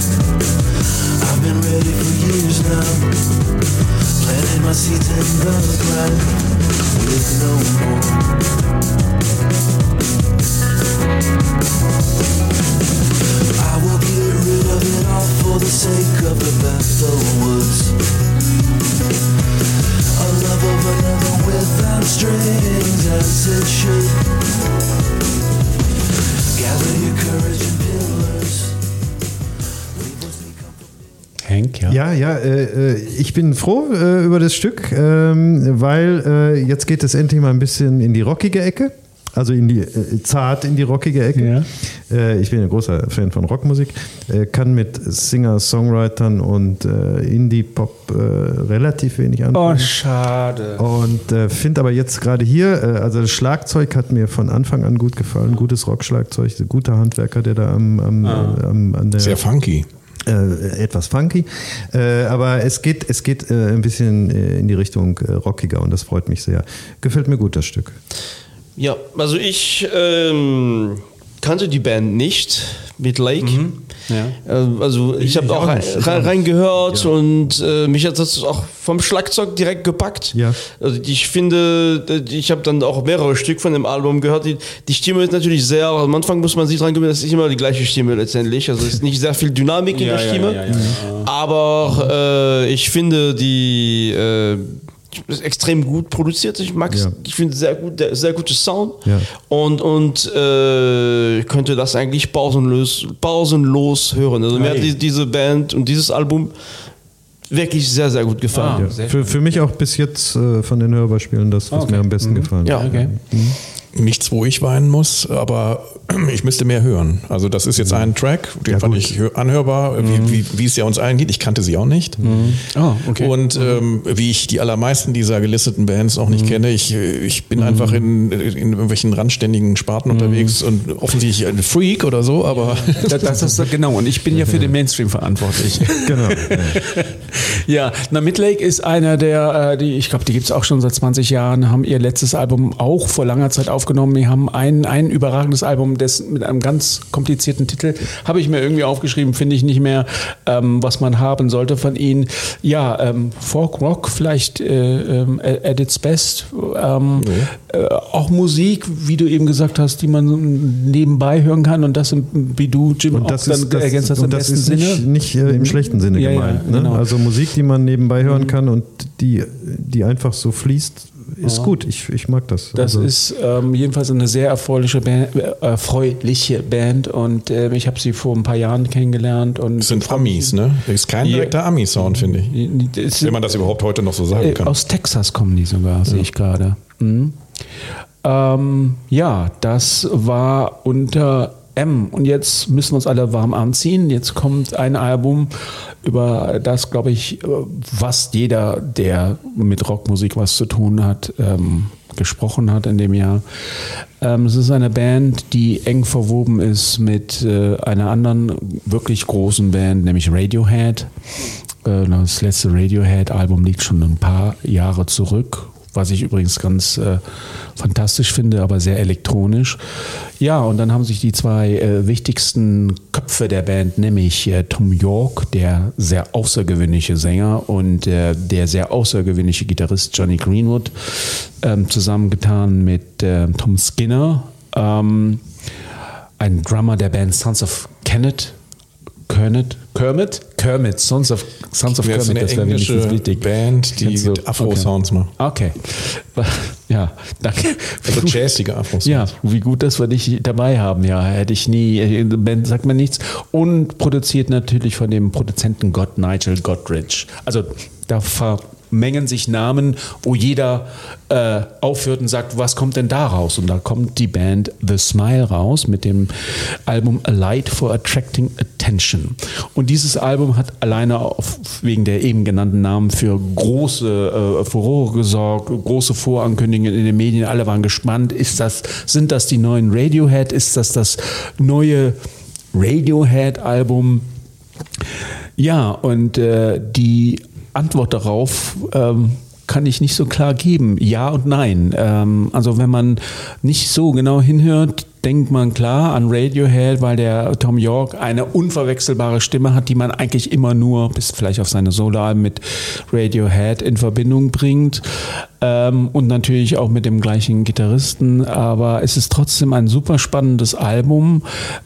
I've been ready for years now, planting my seeds in the ground with no more. I will get rid of it all for the sake of the Bethel Woods. A love of another without strings as it should. Hank, ja. Ja, ja, äh, äh, ich bin froh äh, über das Stück, ähm, weil äh, jetzt geht es endlich mal ein bisschen in die rockige Ecke. Also in die äh, zart in die rockige Ecke. Äh, ich bin ein großer Fan von Rockmusik, äh, kann mit Singer, Songwritern und äh, Indie-Pop äh, relativ wenig Oh, anfangen. schade. Und äh, finde aber jetzt gerade hier, äh, also das Schlagzeug hat mir von Anfang an gut gefallen, gutes Rockschlagzeug, ein guter Handwerker, der da am, am, äh, am an der Sehr funky. äh, etwas funky, äh, aber es geht, es geht äh, ein bisschen äh, in die Richtung äh, rockiger und das freut mich sehr. Gefällt mir gut das Stück. Ja, also ich ähm, kannte die Band nicht mit Lake. Ja. Äh, Also ich habe auch rein, reingehört und äh, mich hat das auch vom Schlagzeug direkt gepackt. Ja. Also ich finde, äh, ich habe dann auch mehrere Stück von dem Album gehört. Die, die Stimme ist natürlich sehr, am Anfang muss man sich dran gewöhnen, das ist immer die gleiche Stimme letztendlich. Also es ist nicht sehr viel Dynamik in Ja, der ja, Stimme. ja, ja, ja. Aber äh, ich finde die äh, ist extrem gut produziert. Ich mag Ja. ich finde sehr gut, der- sehr gutes Sound. Ja. Und, und äh, könnte das eigentlich pausenlos, pausenlos hören. Also mir hat Hey. die, diese Band und dieses Album wirklich sehr, sehr gut gefallen. Ah, sehr Für, für mich auch bis jetzt äh, von den Hörbarspielen das, was Okay. mir am besten gefallen Ja. hat. Okay. Nichts, wo ich weinen muss, aber ich müsste mehr hören. Also das ist jetzt ein Track, den fand ich hör- anhörbar, wie, wie, wie es ja uns allen geht. Ich kannte sie auch nicht. Oh, okay. Und ähm, wie ich die allermeisten dieser gelisteten Bands auch nicht kenne, ich, äh, ich bin einfach in, in irgendwelchen randständigen Sparten unterwegs und offensichtlich ein Freak oder so, aber Das, das ist genau. Und ich bin ja für den Mainstream verantwortlich. Genau. Ja, na Midlake ist einer der, äh, die, ich glaube, die gibt's auch schon seit 20 Jahren, haben ihr letztes Album auch vor langer Zeit aufgenommen. Die haben ein, ein überragendes Album, das mit einem ganz komplizierten Titel, habe ich mir irgendwie aufgeschrieben, finde ich nicht mehr, ähm, was man haben sollte von ihnen. Ja, ähm, Folk Rock vielleicht äh, ähm, at its best. Ähm, äh, auch Musik, wie du eben gesagt hast, die man nebenbei hören kann und das, wie du, Jim, Und das auch ist, dann das, ergänzt hast und im das besten ist Sinne. nicht, nicht äh, im schlechten Sinne Ja, ja, gemeint. ne? genau. Also Musik, die man nebenbei hören kann und die, die einfach so fließt, ist gut. Ich, ich mag das. Das also, ist ähm, jedenfalls eine sehr erfreuliche Band, äh, erfreuliche Band und ähm, ich habe sie vor ein paar Jahren kennengelernt und es sind Amis, ne? Das ist kein Ja. direkter Ami-Sound, finde ich. Wenn man das überhaupt heute noch so sagen äh, kann. aus Texas kommen die sogar, sehe ich gerade. Mhm. Ähm, ja, das war unter M. Und jetzt müssen wir uns alle warm anziehen. Jetzt kommt ein Album, über das, glaube ich, fast jeder, der mit Rockmusik was zu tun hat, ähm, gesprochen hat in dem Jahr. Ähm, es ist eine Band, die eng verwoben ist mit äh, einer anderen wirklich großen Band, nämlich Radiohead. Äh, Das letzte Radiohead-Album liegt schon ein paar Jahre zurück, was ich übrigens ganz äh, fantastisch finde, aber sehr elektronisch. Ja, und dann haben sich die zwei äh, wichtigsten Köpfe der Band, nämlich äh, Tom York, der sehr außergewöhnliche Sänger, und äh, der sehr außergewöhnliche Gitarrist Johnny Greenwood, ähm, zusammengetan mit äh, Tom Skinner, ähm, ein Drummer der Band Sons of Kenneth, Kermit, Kermit, Kermit, Sons of, Sons of Kermit, eine das wäre wenigstens wichtig. Band, die mit Afro-Sounds macht. Okay. Ja, danke. Also jazzige Afro-Sounds. Ja, wie gut, dass wir dich dabei haben. Ja, hätte ich nie. Band sagt mir nichts. Und produziert natürlich von dem Produzenten Gott Nigel Godrich. Also da vermengen sich Namen, wo jeder äh, aufhört und sagt, was kommt denn da raus? Und da kommt die Band The Smile raus mit dem Album A Light for Attracting Attention. Und dieses Album hat alleine auf, wegen der eben genannten Namen für große äh, Furore gesorgt, große Vorankündigungen in den Medien. Alle waren gespannt. Ist das, sind das die neuen Radiohead? Ist das das neue Radiohead-Album? Ja, und äh, die Antwort darauf ähm, kann ich nicht so klar geben. Ja und nein. Ähm, also wenn man nicht so genau hinhört, denkt man klar an Radiohead, weil der Tom York eine unverwechselbare Stimme hat, die man eigentlich immer nur, bis vielleicht auf seine Soloalben mit Radiohead in Verbindung bringt. Ähm, und natürlich auch mit dem gleichen Gitarristen. Aber es ist trotzdem ein super spannendes Album,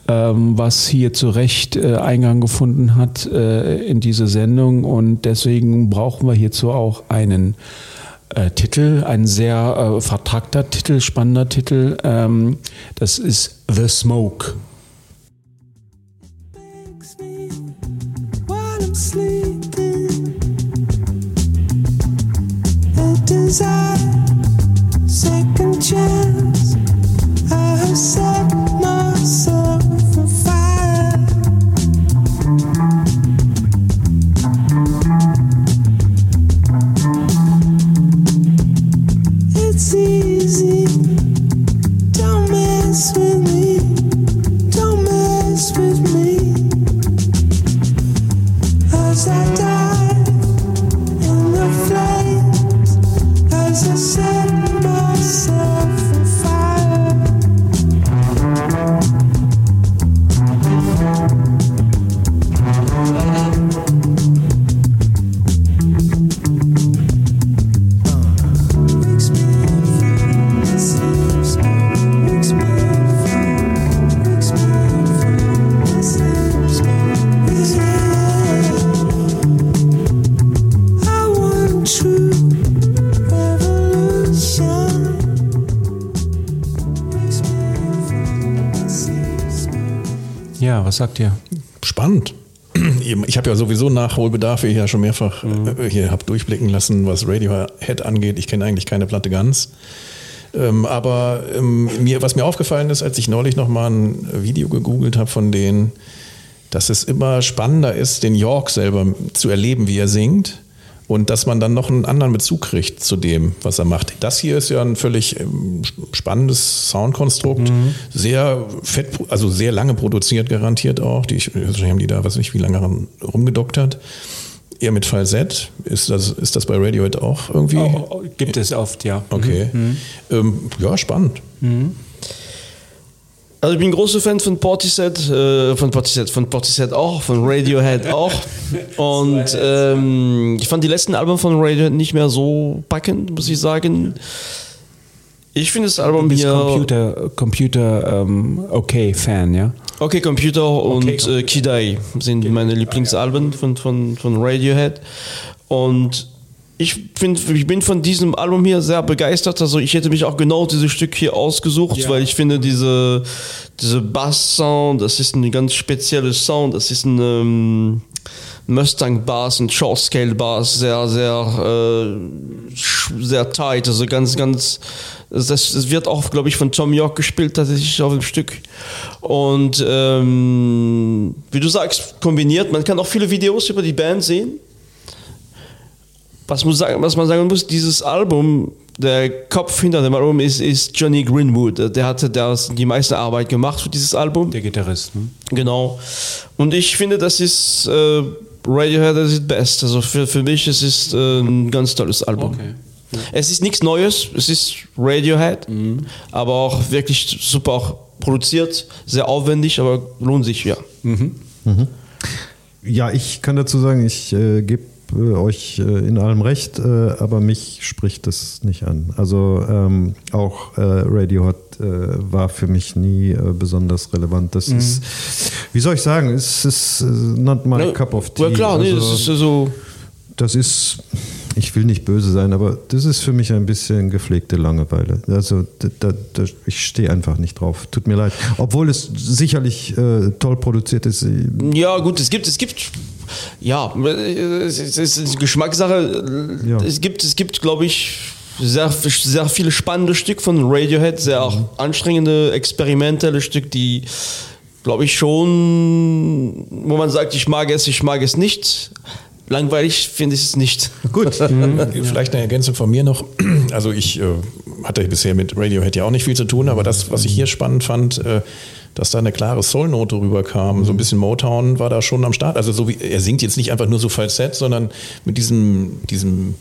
ähm, was hier zu Recht äh, Eingang gefunden hat äh, in diese Sendung. Und deswegen brauchen wir hierzu auch einen äh, Titel, ein sehr äh, vertragter Titel, spannender Titel. Ähm, das ist The Smoke. sleeping. A desire, was sagt ihr? Spannend. ich habe ja sowieso Nachholbedarf, wie ich ja schon mehrfach äh, hier habe durchblicken lassen, was Radiohead angeht. Ich kenne eigentlich keine Platte ganz. Ähm, aber ähm, mir, was mir aufgefallen ist, als ich neulich nochmal ein Video gegoogelt habe von denen, dass es immer spannender ist, den York selber zu erleben, wie er singt. Und dass man dann noch einen anderen Bezug kriegt zu dem, was er macht. Das hier ist ja ein völlig ähm, spannendes Soundkonstrukt. Sehr fett, also sehr lange produziert, garantiert auch. Die, wahrscheinlich haben die da, weiß nicht, wie lange rum- rumgedoktert. Eher mit Falsett. Ist das, ist das bei Radiohead auch irgendwie? Oh, oh, gibt es oft, ja. Okay. Ähm, ja, spannend. Also ich bin ein großer Fan von Portishead, äh, von Portishead, von Portishead auch, von Radiohead auch. Und ähm, ich fand die letzten Alben von Radiohead nicht mehr so packend, muss ich sagen. Ich finde das Album hier Computer, Computer ähm, okay Fan, ja? Okay Computer und Okay. äh, Kidai sind meine Lieblingsalben von, von, von Radiohead. Und ich, find, ich bin von diesem Album hier sehr begeistert. Also ich hätte mich auch genau dieses Stück hier ausgesucht, Ja. weil ich finde diese, diese Bass-Sound, das ist ein ganz spezieller Sound. Das ist ein ähm, Mustang-Bass, ein Short-Scale-Bass, sehr, sehr, äh, sehr tight. Also ganz, ganz, das, das wird auch, glaube ich, von Tom York gespielt, tatsächlich auf dem Stück. Und ähm, wie du sagst, kombiniert. Man kann auch viele Videos über die Band sehen. Was, muss sagen, was man sagen muss, dieses Album, der Kopf hinter dem Album ist, ist Johnny Greenwood. Der hatte das, die meiste Arbeit gemacht für dieses Album. Der Gitarrist. Ne? Genau. Und ich finde, das ist äh, Radiohead das ist best. Also für, für mich es ist äh, ein ganz tolles Album. Okay. Es ist nichts Neues, es ist Radiohead, aber auch wirklich super auch produziert, sehr aufwendig, aber lohnt sich, ja. Ja, ich kann dazu sagen, ich äh, gebe äh, euch äh, in allem recht, äh, aber mich spricht das nicht an. Also ähm, auch äh, Radiohead äh, war für mich nie äh, besonders relevant. Das ist, wie soll ich sagen, es ist not my cup of tea. Ja klar, nee, also, das ist so. Das ist, ich will nicht böse sein, aber das ist für mich ein bisschen gepflegte Langeweile. Also da, da, ich stehe einfach nicht drauf. Tut mir leid. Obwohl es sicherlich äh, toll produziert ist. Ja, gut, es gibt, es gibt, ja, es ist, Geschmackssache. Ja. Es gibt, es gibt, glaube ich, sehr, sehr viele spannende Stücke von Radiohead, sehr auch anstrengende, experimentelle Stücke, die, glaube ich, schon, wo man sagt, ich mag es, ich mag es nicht. Langweilig finde ich es nicht. Gut. Vielleicht eine Ergänzung von mir noch. Also ich äh, hatte bisher mit Radiohead ja auch nicht viel zu tun, aber das, was ich hier spannend fand, äh, dass da eine klare Soul-Note rüberkam, so ein bisschen Motown war da schon am Start. Also so wie er singt jetzt nicht einfach nur so Falsett, sondern mit diesem, diesem,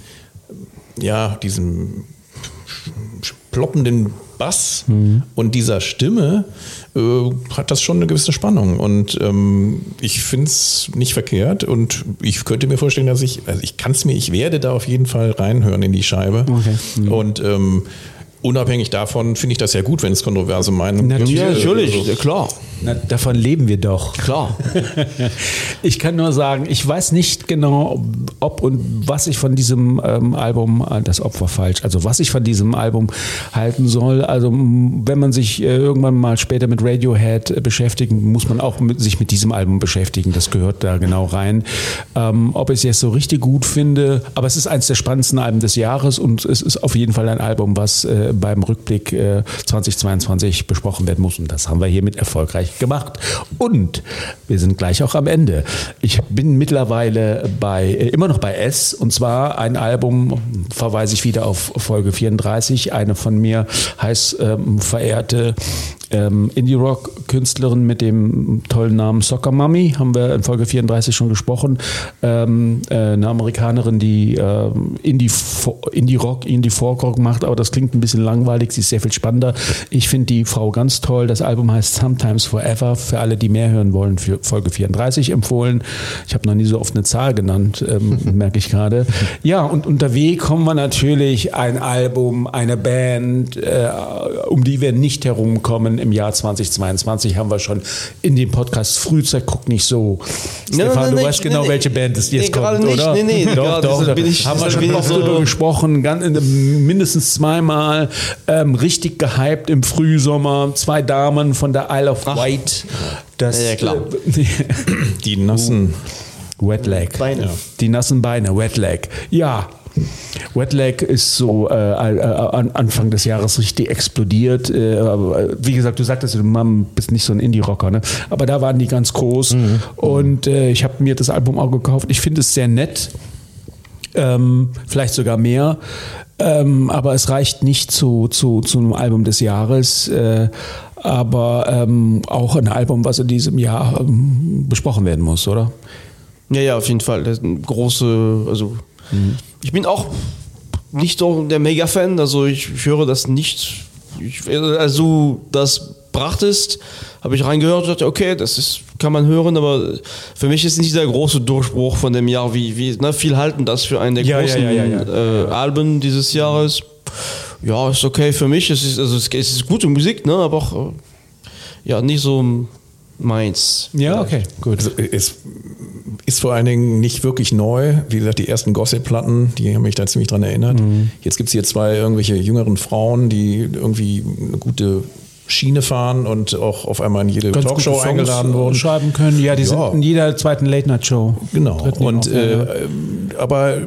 ja, diesem ploppenden Bass und dieser Stimme äh, hat das schon eine gewisse Spannung. Und ähm, ich finde es nicht verkehrt und ich könnte mir vorstellen, dass ich, also ich kann es mir, ich werde da auf jeden Fall reinhören in die Scheibe. Und ähm, unabhängig davon finde ich das ja gut, wenn es kontroverse Meinungen gibt. Natürlich. Ja, natürlich, Also, ja, klar. Na, davon leben wir doch. Klar. Ich kann nur sagen, ich weiß nicht genau, ob und was ich von diesem ähm, Album, äh, das Opfer falsch, also was ich von diesem Album halten soll. Also wenn man sich äh, irgendwann mal später mit Radiohead äh, beschäftigen, muss man auch mit, sich mit diesem Album beschäftigen. Das gehört da genau rein. Ähm, ob ich es jetzt so richtig gut finde, aber es ist eines der spannendsten Alben des Jahres und es ist auf jeden Fall ein Album, was äh, beim Rückblick äh, 2022 besprochen werden muss. Und das haben wir hiermit erfolgreich gemacht. Und wir sind gleich auch am Ende. Ich bin mittlerweile bei, äh, immer noch bei S und zwar ein Album, verweise ich wieder auf Folge 34, eine von mir heiß ähm, verehrte ähm, Indie-Rock-Künstlerin mit dem tollen Namen Soccer Mummy, haben wir in Folge 34 schon gesprochen. Ähm, äh, eine Amerikanerin, die ähm, Indie-Rock, Indie Indie-Folk-Rock macht, aber das klingt ein bisschen langweilig, sie ist sehr viel spannender. Ich finde die Frau ganz toll. Das Album heißt Sometimes Forever. Für alle, die mehr hören wollen, für Folge 34 empfohlen. Ich habe noch nie so oft eine Zahl genannt, ähm, merke ich gerade. Ja, und unterwegs kommen wir natürlich ein Album, eine Band, äh, um die wir nicht herumkommen. Im Jahr 2022 haben wir schon in dem Podcast Frühzeit, guck nicht so. Nein, Stefan, nein, du nein, weißt genau, nee. welche Band es jetzt kommt, nicht. oder? Nee, nee, doch, doch, da ich- haben wir schon oft so- drüber gesprochen, ganz, mindestens zweimal, ähm, richtig gehypt im Frühsommer. Zwei Damen von der Isle of Wight. Das, Ja, klar. Äh, Die nassen. Wet Leg. Beine. Die nassen Beine, Wet Leg. Ja. Wet Leg ist so äh, äh, an- Anfang des Jahres richtig explodiert. Äh, äh, wie gesagt, du sagtest, du bist nicht so ein Indie-Rocker, ne? Aber da waren die ganz groß. Und äh, ich habe mir das Album auch gekauft. Ich finde es sehr nett. Ähm, vielleicht sogar mehr. Ähm, aber es reicht nicht zu, zu, zu einem Album des Jahres. Äh, aber ähm, auch ein Album, was in diesem Jahr ähm, besprochen werden muss, oder? Ja, ja, auf jeden Fall. Das ist ein große, also ich bin auch nicht so der Mega-Fan, also ich, ich höre das nicht. Ich, also das brachtest, habe ich reingehört und dachte, okay, das ist, kann man hören, aber für mich ist nicht der große Durchbruch von dem Jahr, wie, wie ne, viel halten das für einen der Ja, großen ja, ja, ja. Äh, Alben dieses Jahres. Ja, ist okay für mich. Es ist, also es, es ist gute Musik, ne, aber auch äh, ja, nicht so meins. Ja, okay, gut. Also es ist vor allen Dingen nicht wirklich neu. Wie gesagt, die ersten Gossip-Platten, die haben mich da ziemlich dran erinnert. Jetzt gibt es hier zwei irgendwelche jüngeren Frauen, die irgendwie eine gute Schiene fahren und auch auf einmal in jede Ganz Talkshow eingeladen wurden. schreiben können. Ja, die Ja. sind in jeder zweiten Late-Night-Show. Genau. Und ja, ja. äh, ähm, aber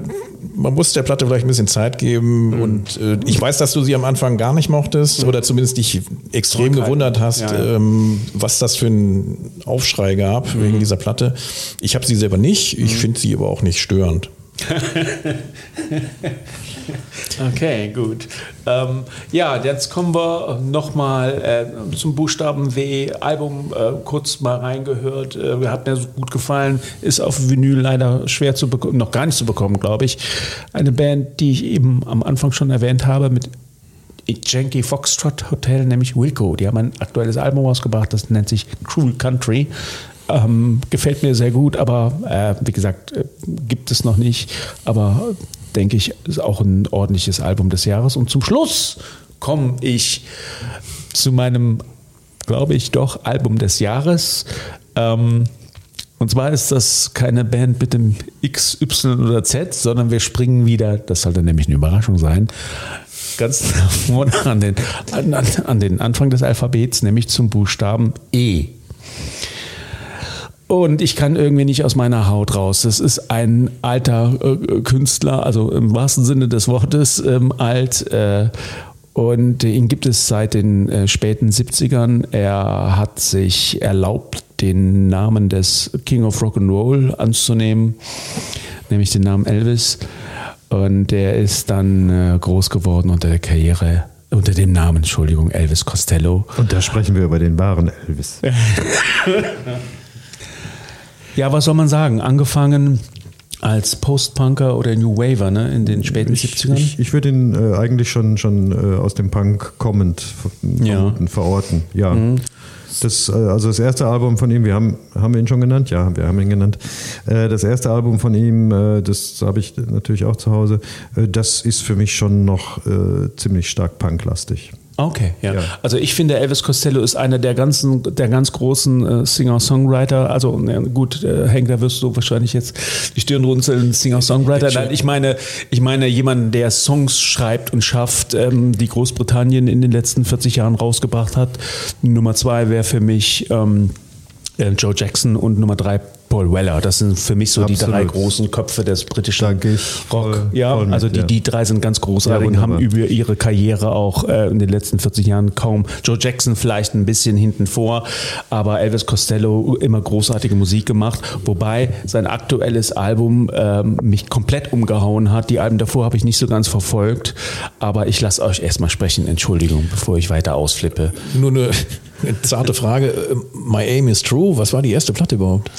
man muss der Platte vielleicht ein bisschen Zeit geben. Und äh, ich weiß, dass du sie am Anfang gar nicht mochtest oder zumindest dich extrem gewundert hast, Ja, ja. Ähm, was das für einen Aufschrei gab wegen dieser Platte. Ich habe sie selber nicht. Ich finde sie aber auch nicht störend. Okay, gut. Ähm, ja, jetzt kommen wir nochmal äh, zum Buchstaben W. Album äh, kurz mal reingehört. Äh, hat mir so gut gefallen. Ist auf Vinyl leider schwer zu bekommen, noch gar nicht zu bekommen, glaube ich. Eine Band, die ich eben am Anfang schon erwähnt habe, mit Janky Foxtrot Hotel, nämlich Wilco. Die haben ein aktuelles Album rausgebracht, das nennt sich Cruel Country. Ähm, gefällt mir sehr gut, aber äh, wie gesagt, äh, gibt es noch nicht. Aber denke ich, ist auch ein ordentliches Album des Jahres. Und zum Schluss komme ich zu meinem, glaube ich, doch Album des Jahres. Ähm, und zwar ist das keine Band mit dem X, Y oder Z, sondern wir springen wieder, das sollte nämlich eine Überraschung sein, ganz vorne an den, an, an den Anfang des Alphabets, nämlich zum Buchstaben E. Und ich kann irgendwie nicht aus meiner Haut raus. Das ist ein alter äh, Künstler, also im wahrsten Sinne des Wortes ähm, alt. Äh, und ihn gibt es seit den äh, späten 70ern. Er hat sich erlaubt, den Namen des King of Rock'n'Roll anzunehmen, nämlich den Namen Elvis. Und er ist dann äh, groß geworden unter der Karriere, unter dem Namen, Entschuldigung, Elvis Costello. Und da sprechen wir über den wahren Elvis. Ja, was soll man sagen? Angefangen als Post-Punker oder New Waver ne, in den späten 70ern. Ich, ich würde ihn äh, eigentlich schon, schon äh, aus dem Punk kommend Ja. verorten. Ja. Das, äh, also das erste Album von ihm, wir haben, haben wir ihn schon genannt? Ja, wir haben ihn genannt. Äh, das erste Album von ihm, äh, das habe ich natürlich auch zu Hause, das ist für mich schon noch ziemlich stark punklastig. Okay, ja. Ja. Also ich finde, Elvis Costello ist einer der ganzen, der ganz großen äh, Singer-Songwriter. Also na gut, äh, Hank, da wirst du wahrscheinlich jetzt die Stirn runzeln, Singer-Songwriter. Nein, ich meine, ich meine jemanden, der Songs schreibt und schafft, ähm, die Großbritannien in den letzten 40 Jahren rausgebracht hat. Nummer zwei wäre für mich ähm, äh, Joe Jackson und Nummer drei Paul Weller. Das sind für mich so die Absolut. drei großen Köpfe des britischen Rock. voll- ja, voll mit, also die, ja. die drei sind ganz großartig Ja, und haben über ihre Karriere auch äh, in den letzten 40 Jahren kaum. Joe Jackson vielleicht ein bisschen hinten vor, aber Elvis Costello immer großartige Musik gemacht, wobei sein aktuelles Album ähm, mich komplett umgehauen hat. Die Alben davor habe ich nicht so ganz verfolgt, aber ich lasse euch erstmal sprechen. Entschuldigung, bevor ich weiter ausflippe. Nur eine, eine zarte Frage. Äh, My Aim is True. Was war die erste Platte überhaupt?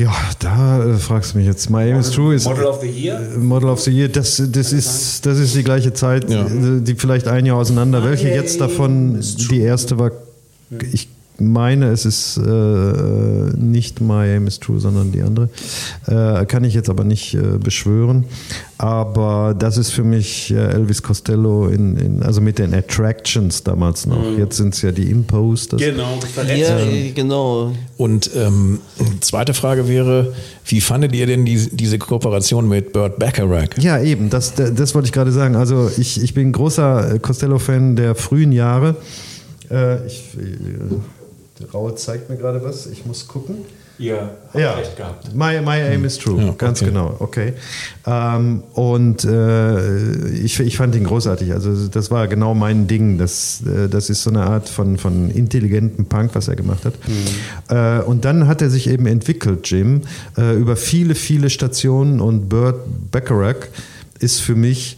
Ja, da äh, fragst du mich jetzt. My Aim is True ist Model of the Year? äh, Model of the Year. Das, das, ist, das ist die gleiche Zeit, Ja. äh, die vielleicht ein Jahr auseinander. Welche jetzt davon die erste war? Ich meine, es ist äh, nicht My Aim is True, sondern die andere. Äh, kann ich jetzt aber nicht äh, beschwören. Aber das ist für mich äh, Elvis Costello, in, in, also mit den Attractions damals noch. Jetzt sind es ja die Imposters. Genau, Ja, genau. Und ähm, zweite Frage wäre, wie fandet ihr denn die, diese Kooperation mit Burt Bacharach? Ja, eben, das, das, das wollte ich gerade sagen. Also ich, ich bin großer äh, Costello-Fan der frühen Jahre. Äh, ich, äh, Raul zeigt mir gerade was. Ich muss gucken. Ja, Ja, my, my aim is true, Ja, ganz okay. genau, okay. Ähm, und äh, ich, ich fand ihn großartig, also das war genau mein Ding, das, äh, das ist so eine Art von, von intelligentem Punk, was er gemacht hat. Äh, und dann hat er sich eben entwickelt, Jim, äh, über viele, viele Stationen und Burt Bacharach ist für mich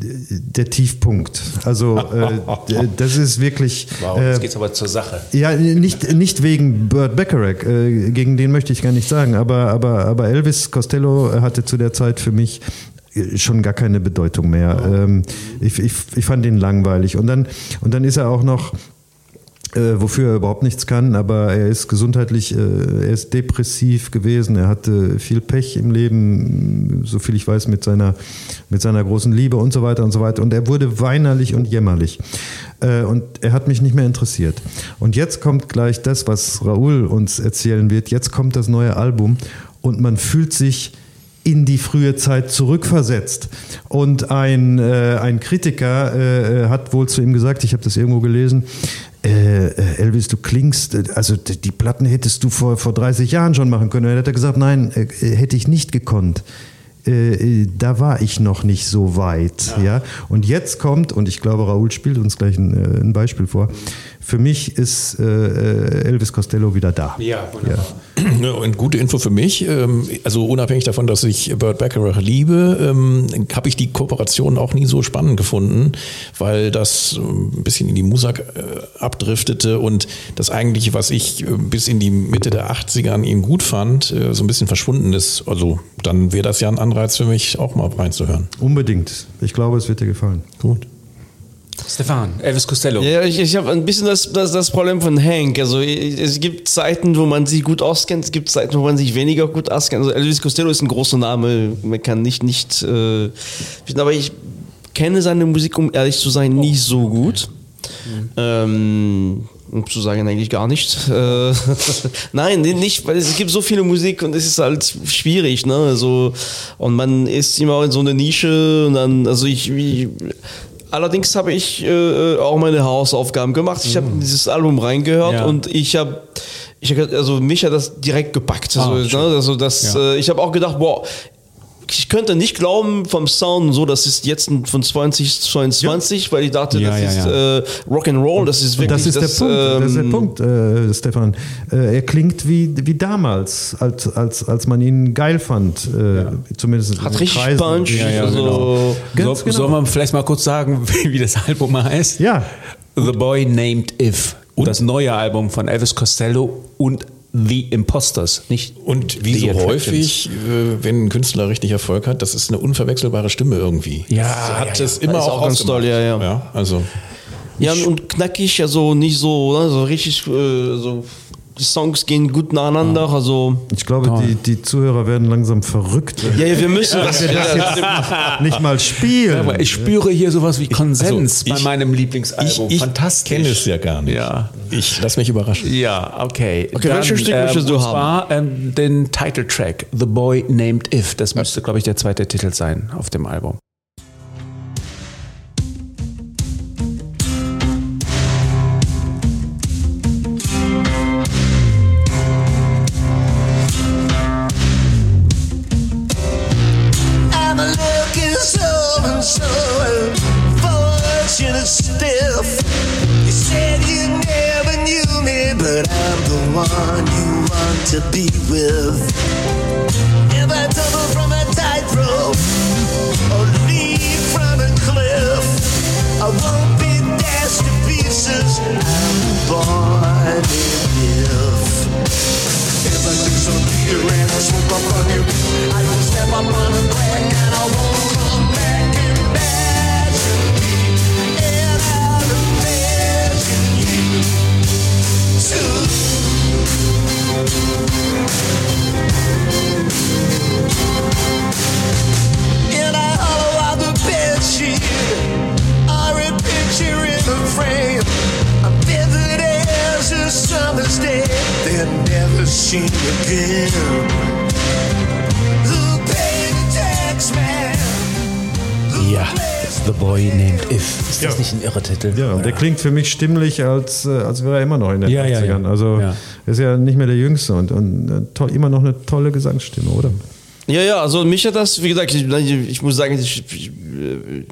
der Tiefpunkt. Also äh, das ist wirklich... Wow, äh, jetzt geht's aber zur Sache. ja, nicht, nicht wegen Burt Bacharach, äh, gegen den möchte ich gar nicht sagen, aber, aber, aber Elvis Costello hatte zu der Zeit für mich äh, schon gar keine Bedeutung mehr. Ähm, ich, ich, ich fand ihn langweilig. Und dann, und dann ist er auch noch äh, wofür er überhaupt nichts kann, aber er ist gesundheitlich, äh, er ist depressiv gewesen, er hatte viel Pech im Leben, so viel ich weiß, mit seiner, mit seiner großen Liebe und so weiter und so weiter. Und er wurde weinerlich und jämmerlich. Äh, und er hat mich nicht mehr interessiert. Und jetzt kommt gleich das, was Raoul uns erzählen wird. Jetzt kommt das neue Album und man fühlt sich in die frühe Zeit zurückversetzt. Und ein, äh, ein Kritiker äh, hat wohl zu ihm gesagt, ich habe das irgendwo gelesen, äh, äh, Elvis, du klingst, äh, also die Platten hättest du vor, vor 30 Jahren schon machen können. Und dann hat er gesagt, nein, äh, äh, hätte ich nicht gekonnt. Äh, da war ich noch nicht so weit. Ja. Und jetzt kommt, und ich glaube, Raoul spielt uns gleich ein, ein Beispiel vor, für mich ist äh, Elvis Costello wieder da. Ja, wunderbar. Ja, und gute Info für mich, ähm, also unabhängig davon, dass ich Burt Bacharach liebe, ähm, habe ich die Kooperation auch nie so spannend gefunden, weil das ein bisschen in die Musik äh, abdriftete und das eigentliche, was ich äh, bis in die Mitte der 80er an ihm gut fand, äh, so ein bisschen verschwunden ist. Also dann wäre das ja ein Anreiz für mich, auch mal reinzuhören. Unbedingt. Ich glaube, es wird dir gefallen. Gut. Stefan, Elvis Costello. Ja, ich, ich habe ein bisschen das, das, das Problem von Hank. Also ich- es gibt Zeiten, wo man sich gut auskennt, es gibt Zeiten, wo man sich weniger gut auskennt. Also Elvis Costello ist ein großer Name, man kann nicht nicht. Äh, aber ich kenne seine Musik, um ehrlich zu sein, nicht so gut. Ähm, um zu sagen, eigentlich gar nicht. Äh, Nein, nicht, weil es gibt so viele Musik und es ist halt schwierig, ne? Also, und man ist immer in so einer Nische und dann, also ich, wie, allerdings habe ich äh, auch meine Hausaufgaben gemacht. Ich habe in dieses Album reingehört Ja. und ich habe ich hab, also mich hat das direkt gepackt. Also, Ah, ne? schön. also das, Ja. äh, ich habe auch gedacht, boah, ich könnte nicht glauben vom Sound so, das ist jetzt von 2022, weil ich dachte, Ja, das ja, ist ja. Äh, Rock'n'Roll, das ist wirklich das ist der Punkt, das ist der ähm, Punkt äh, Stefan. Äh, er klingt wie, wie damals, als, als, als man ihn geil fand. Äh, Zumindest in Hat richtig Kreisen. Punch. Ja, ja, also, genau. So, genau. Sollen wir vielleicht mal kurz sagen, wie das Album heißt? Ja. The Boy Named If. Und das neue Album von Elvis Costello und The Imposters. Nicht Und wie so häufig, äh, wenn ein Künstler richtig Erfolg hat, das ist eine unverwechselbare Stimme irgendwie. Ja, das hat ja, ja. es immer Das ist auch, auch ganz toll, ja, ja. ja also Ja, und knackig, also nicht so, ne, so richtig, äh, so, Songs gehen gut nacheinander, also. Ich glaube, die, die Zuhörer werden langsam verrückt, wenn Ja, ja, wir müssen das. wir das jetzt nicht mal spielen. Aber ich spüre hier sowas wie Konsens also, bei ich- meinem ich, Lieblingsalbum. ich Fantastisch. kenne es ja gar nicht. Ja. Ich lass mich überraschen. Ja, okay. Okay, welches Stück möchtest du und haben? zwar ähm, den Titeltrack The Boy Named If. Das müsste, glaube ich, der zweite Titel sein auf dem Album. Fortunate stiff. You said you never knew me, but I'm the one you want to be with. If I tumble from a tightrope or leap from a cliff, I won't be dashed to pieces. I'm born in if. If I do some beer and I swoop up on you, I will step up on a crack and I won't come In a hollow of the bed sheet, or picture in a frame. I'm vivid as a summer's day, then never seen again. Who paid the tax man? Who placed The Boy Named If. Ist das nicht ein irrer Titel? Ja, und der klingt für mich stimmlich, als, äh, als wäre er immer noch in den Ja, ja, 80ern. ja. Also Ja. er ist ja nicht mehr der Jüngste und, und äh, toll, immer noch eine tolle Gesangsstimme, oder? Ja, ja, also mich hat das, wie gesagt, ich, ich muss sagen, ich, ich äh,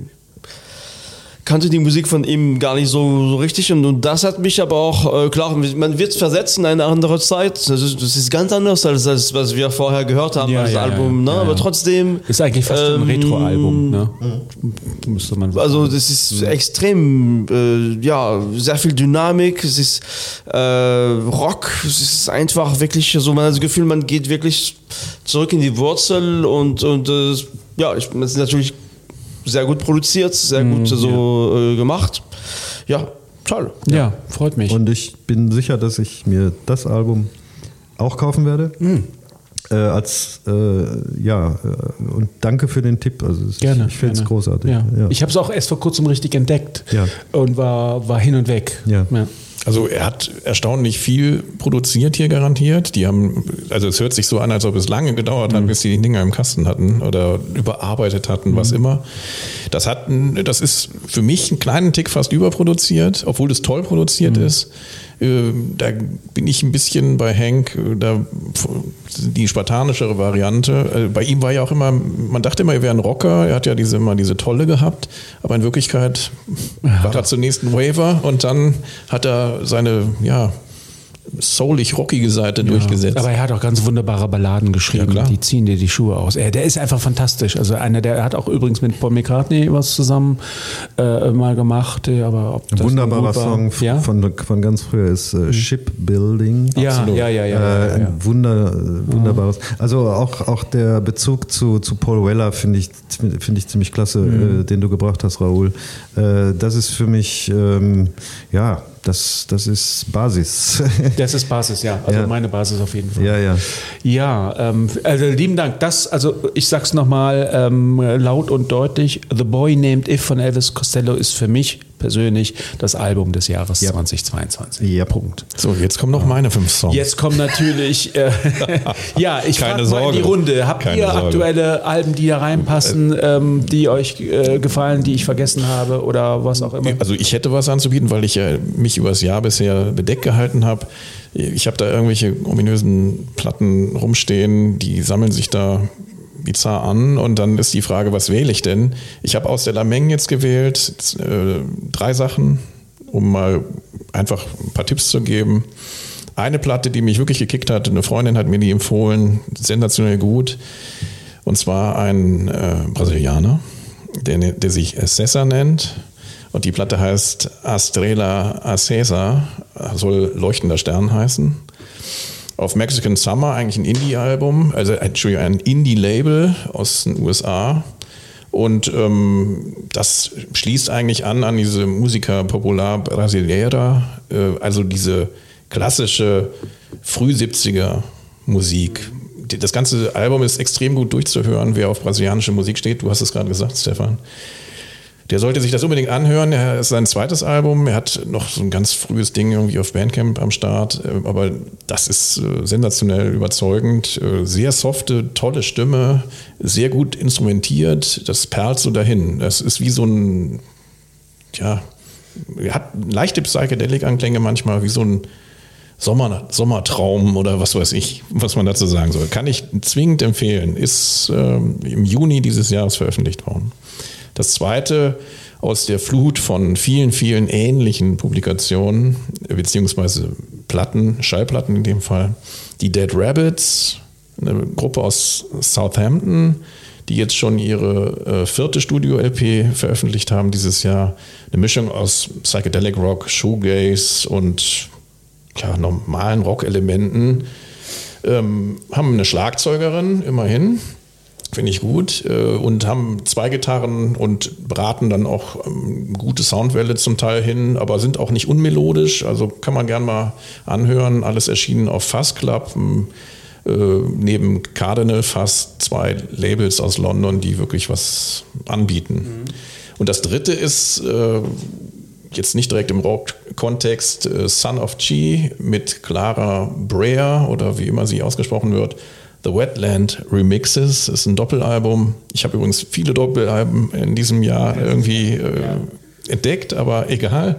kannte die Musik von ihm gar nicht so, so richtig und, und das hat mich aber auch, äh, klar, man wird versetzt in eine andere Zeit, das ist, das ist ganz anders als das, was wir vorher gehört haben Ja, als ja, Album, ja, ne? aber trotzdem... Ist eigentlich fast ein ähm, Retro-Album, ne? Müsste man sagen. Also das ist extrem, äh, ja, sehr viel Dynamik, es ist äh, Rock, es ist einfach wirklich so, man hat das Gefühl, man geht wirklich zurück in die Wurzel und, und äh, ja, ich, es ist natürlich sehr gut produziert, sehr gut so äh, gemacht. Ja, toll. ja, freut mich. Und ich bin sicher, dass ich mir das Album auch kaufen werde. Hm. Äh, als äh, ja äh, und danke für den Tipp. Also es- Gerne. ich finde es großartig. Ja. Ja. Ich habe es auch erst vor kurzem richtig entdeckt Ja. und war, war hin und weg. Ja. Also er hat erstaunlich viel produziert hier garantiert. Die haben, also es hört sich so an, als ob es lange gedauert hat, bis die die Dinger im Kasten hatten oder überarbeitet hatten, was immer. Das hat, das ist für mich einen kleinen Tick fast überproduziert, obwohl es toll produziert ist. Äh, Da bin ich ein bisschen bei Hank, äh, da die spartanischere Variante. Äh, Bei ihm war ja auch immer, man dachte immer, er wäre ein Rocker. Er hat ja diese immer diese Tolle gehabt, aber in Wirklichkeit war er zunächst ein Waver und dann hat er seine ja soulig-rockige Seite durchgesetzt. Aber er hat auch ganz wunderbare Balladen geschrieben, Ja, die ziehen dir die Schuhe aus. Er, der ist einfach fantastisch. Also einer, der hat auch übrigens mit Paul McCartney was zusammen äh, mal gemacht. Aber ob das Ein wunderbarer Song ja? von, von ganz früher ist äh, Shipbuilding. Ja, ja, ja, ja, ja, Äh, ja, ein ja. Wunder, äh, wunderbares. Also auch, auch der Bezug zu, zu Paul Weller finde ich, finde ich ziemlich klasse, Mhm. äh, den du gebracht hast, Raoul. Äh, das ist für mich, ähm, ja, das, das ist Basis. Das ist Basis, ja. Also Ja. meine Basis auf jeden Fall. ja, ja. Ja, ähm, also lieben Dank. Das, also ich sag's nochmal ähm, laut und deutlich: The Boy Named If von Elvis Costello ist für mich persönlich das Album des Jahres 2022. Ja. Punkt. so, jetzt kommen noch meine fünf Songs. Jetzt kommen natürlich, äh, ja, ich Keine frage mal in die Sorge. Runde. Habt Keine ihr Sorge. aktuelle Alben, die da reinpassen, ähm, die euch äh, gefallen, die ich vergessen habe oder was auch immer? Also ich hätte was anzubieten, weil ich ja mich übers Jahr bisher bedeckt gehalten habe. Ich habe da irgendwelche ominösen Platten rumstehen, die sammeln sich da bizarr an und dann ist die Frage, was wähle ich denn? Ich habe aus der Lameng jetzt gewählt, äh, drei Sachen, um mal einfach ein paar Tipps zu geben. Eine Platte, die mich wirklich gekickt hat, eine Freundin hat mir die empfohlen, sensationell gut. Und zwar ein äh, Brasilianer, der, der sich Cesar nennt. Und die Platte heißt Astrela Acesa, soll leuchtender Stern heißen. Auf Mexican Summer eigentlich ein Indie-Album, also Entschuldigung, ein Indie-Label aus den USA. Und ähm, das schließt eigentlich an an diese Musica Popular Brasileira, äh, also diese klassische Früh-70er Musik. Das ganze Album ist extrem gut durchzuhören, wer auf brasilianische Musik steht. Du hast es gerade gesagt, Stefan. Der sollte sich das unbedingt anhören. Er ist sein zweites Album. Er hat noch so ein ganz frühes Ding irgendwie auf Bandcamp am Start. Äh, Aber das ist äh, sensationell überzeugend. Äh, Sehr softe, tolle Stimme. Sehr gut instrumentiert. Das perlt so dahin. Das ist wie so ein, ja, er hat leichte Psychedelic-Anklänge manchmal, wie so ein Sommer, Sommertraum oder was weiß ich, was man dazu sagen soll. Kann ich zwingend empfehlen. Ist ähm, im Juni dieses Jahres veröffentlicht worden. Das zweite aus der Flut von vielen, vielen ähnlichen Publikationen, beziehungsweise Platten, Schallplatten in dem Fall, die Dead Rabbits, eine Gruppe aus Southampton, die jetzt schon ihre äh, vierte Studio-LP veröffentlicht haben dieses Jahr. Eine Mischung aus Psychedelic Rock, Shoegaze und ja, normalen Rock-Elementen. Ähm, haben eine Schlagzeugerin, immerhin, finde ich gut, äh, und haben zwei Gitarren und braten dann auch ähm, gute Soundwelle zum Teil hin, aber sind auch nicht unmelodisch, also kann man gern mal anhören. Alles erschienen auf Fuzz Club, ähm, äh, neben Cardinal fast zwei Labels aus London, die wirklich was anbieten. Und das dritte ist äh, jetzt nicht direkt im Rock-Kontext, Son of Chi mit Clara Brea oder wie immer sie ausgesprochen wird. The Wetland Remixes ist ein Doppelalbum. Ich habe übrigens viele Doppelalben in diesem Jahr irgendwie äh, entdeckt, aber egal.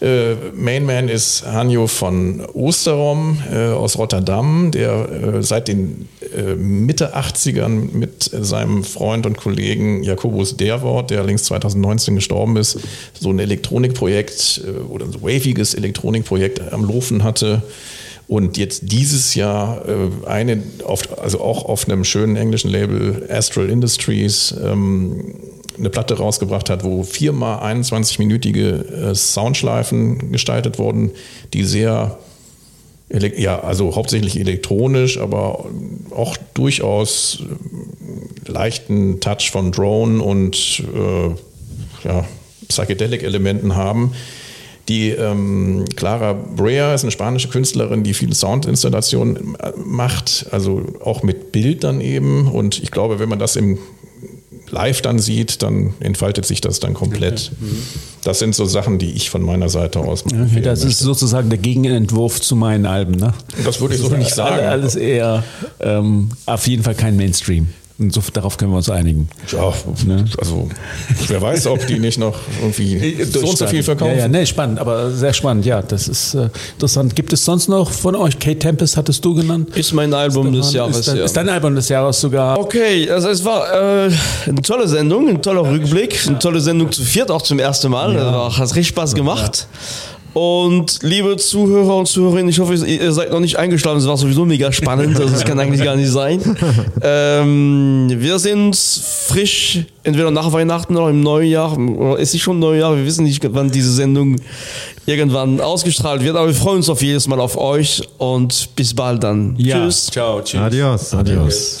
Äh, Mainman ist Hanjo von Osterom äh, aus Rotterdam, der äh, seit den äh, Mitte 80ern mit seinem Freund und Kollegen Jakobus Derwort, der längst 2019 gestorben ist, so ein Elektronikprojekt äh, oder ein waviges Elektronikprojekt am Laufen hatte. Und jetzt dieses Jahr äh, eine, auf, also auch auf einem schönen englischen Label Astral Industries, ähm, eine Platte rausgebracht hat, wo viermal 21-minütige äh, Soundschleifen gestaltet wurden, die sehr, ja, also hauptsächlich elektronisch, aber auch durchaus äh, leichten Touch von Drone und äh, ja, Psychedelic-Elementen haben. Die ähm, Clara Brea ist eine spanische Künstlerin, die viele Soundinstallationen äh, macht, also auch mit Bild dann eben. Und ich glaube, wenn man das im live dann sieht, dann entfaltet sich das dann komplett. Das sind so Sachen, die ich von meiner Seite aus Okay, das ist möchte. sozusagen der Gegenentwurf zu meinen Alben, ne? Das würde ich so nicht sagen. Alles eher ähm, auf jeden Fall kein Mainstream. Und so, darauf können wir uns einigen. Ja, Ne? also wer weiß, ob die nicht noch irgendwie so und so viel verkaufen. Ja, ja, nee, spannend, aber sehr spannend, ja, das ist äh, interessant. Gibt es sonst noch von euch, Kate Tempest hattest du genannt? Ist mein Album des Jahres. Ist, dein, ja. ist dein Album des Jahres sogar. Okay, also es war äh, eine tolle Sendung, ein toller Rückblick, eine tolle Sendung zu viert, auch zum ersten Mal. Ja. Hat richtig Spaß gemacht. Und liebe Zuhörer und Zuhörerinnen, ich hoffe, ihr seid noch nicht eingeschlafen. Es war sowieso mega spannend. Also es kann eigentlich gar nicht sein. Ähm, wir sind frisch, entweder nach Weihnachten oder im neuen Jahr. Oder ist es schon Neujahr? Wir wissen nicht, wann diese Sendung irgendwann ausgestrahlt wird. Aber wir freuen uns auf jedes Mal auf euch und bis bald dann. Ja. Tschüss. Ciao, tschüss. Adios, adios.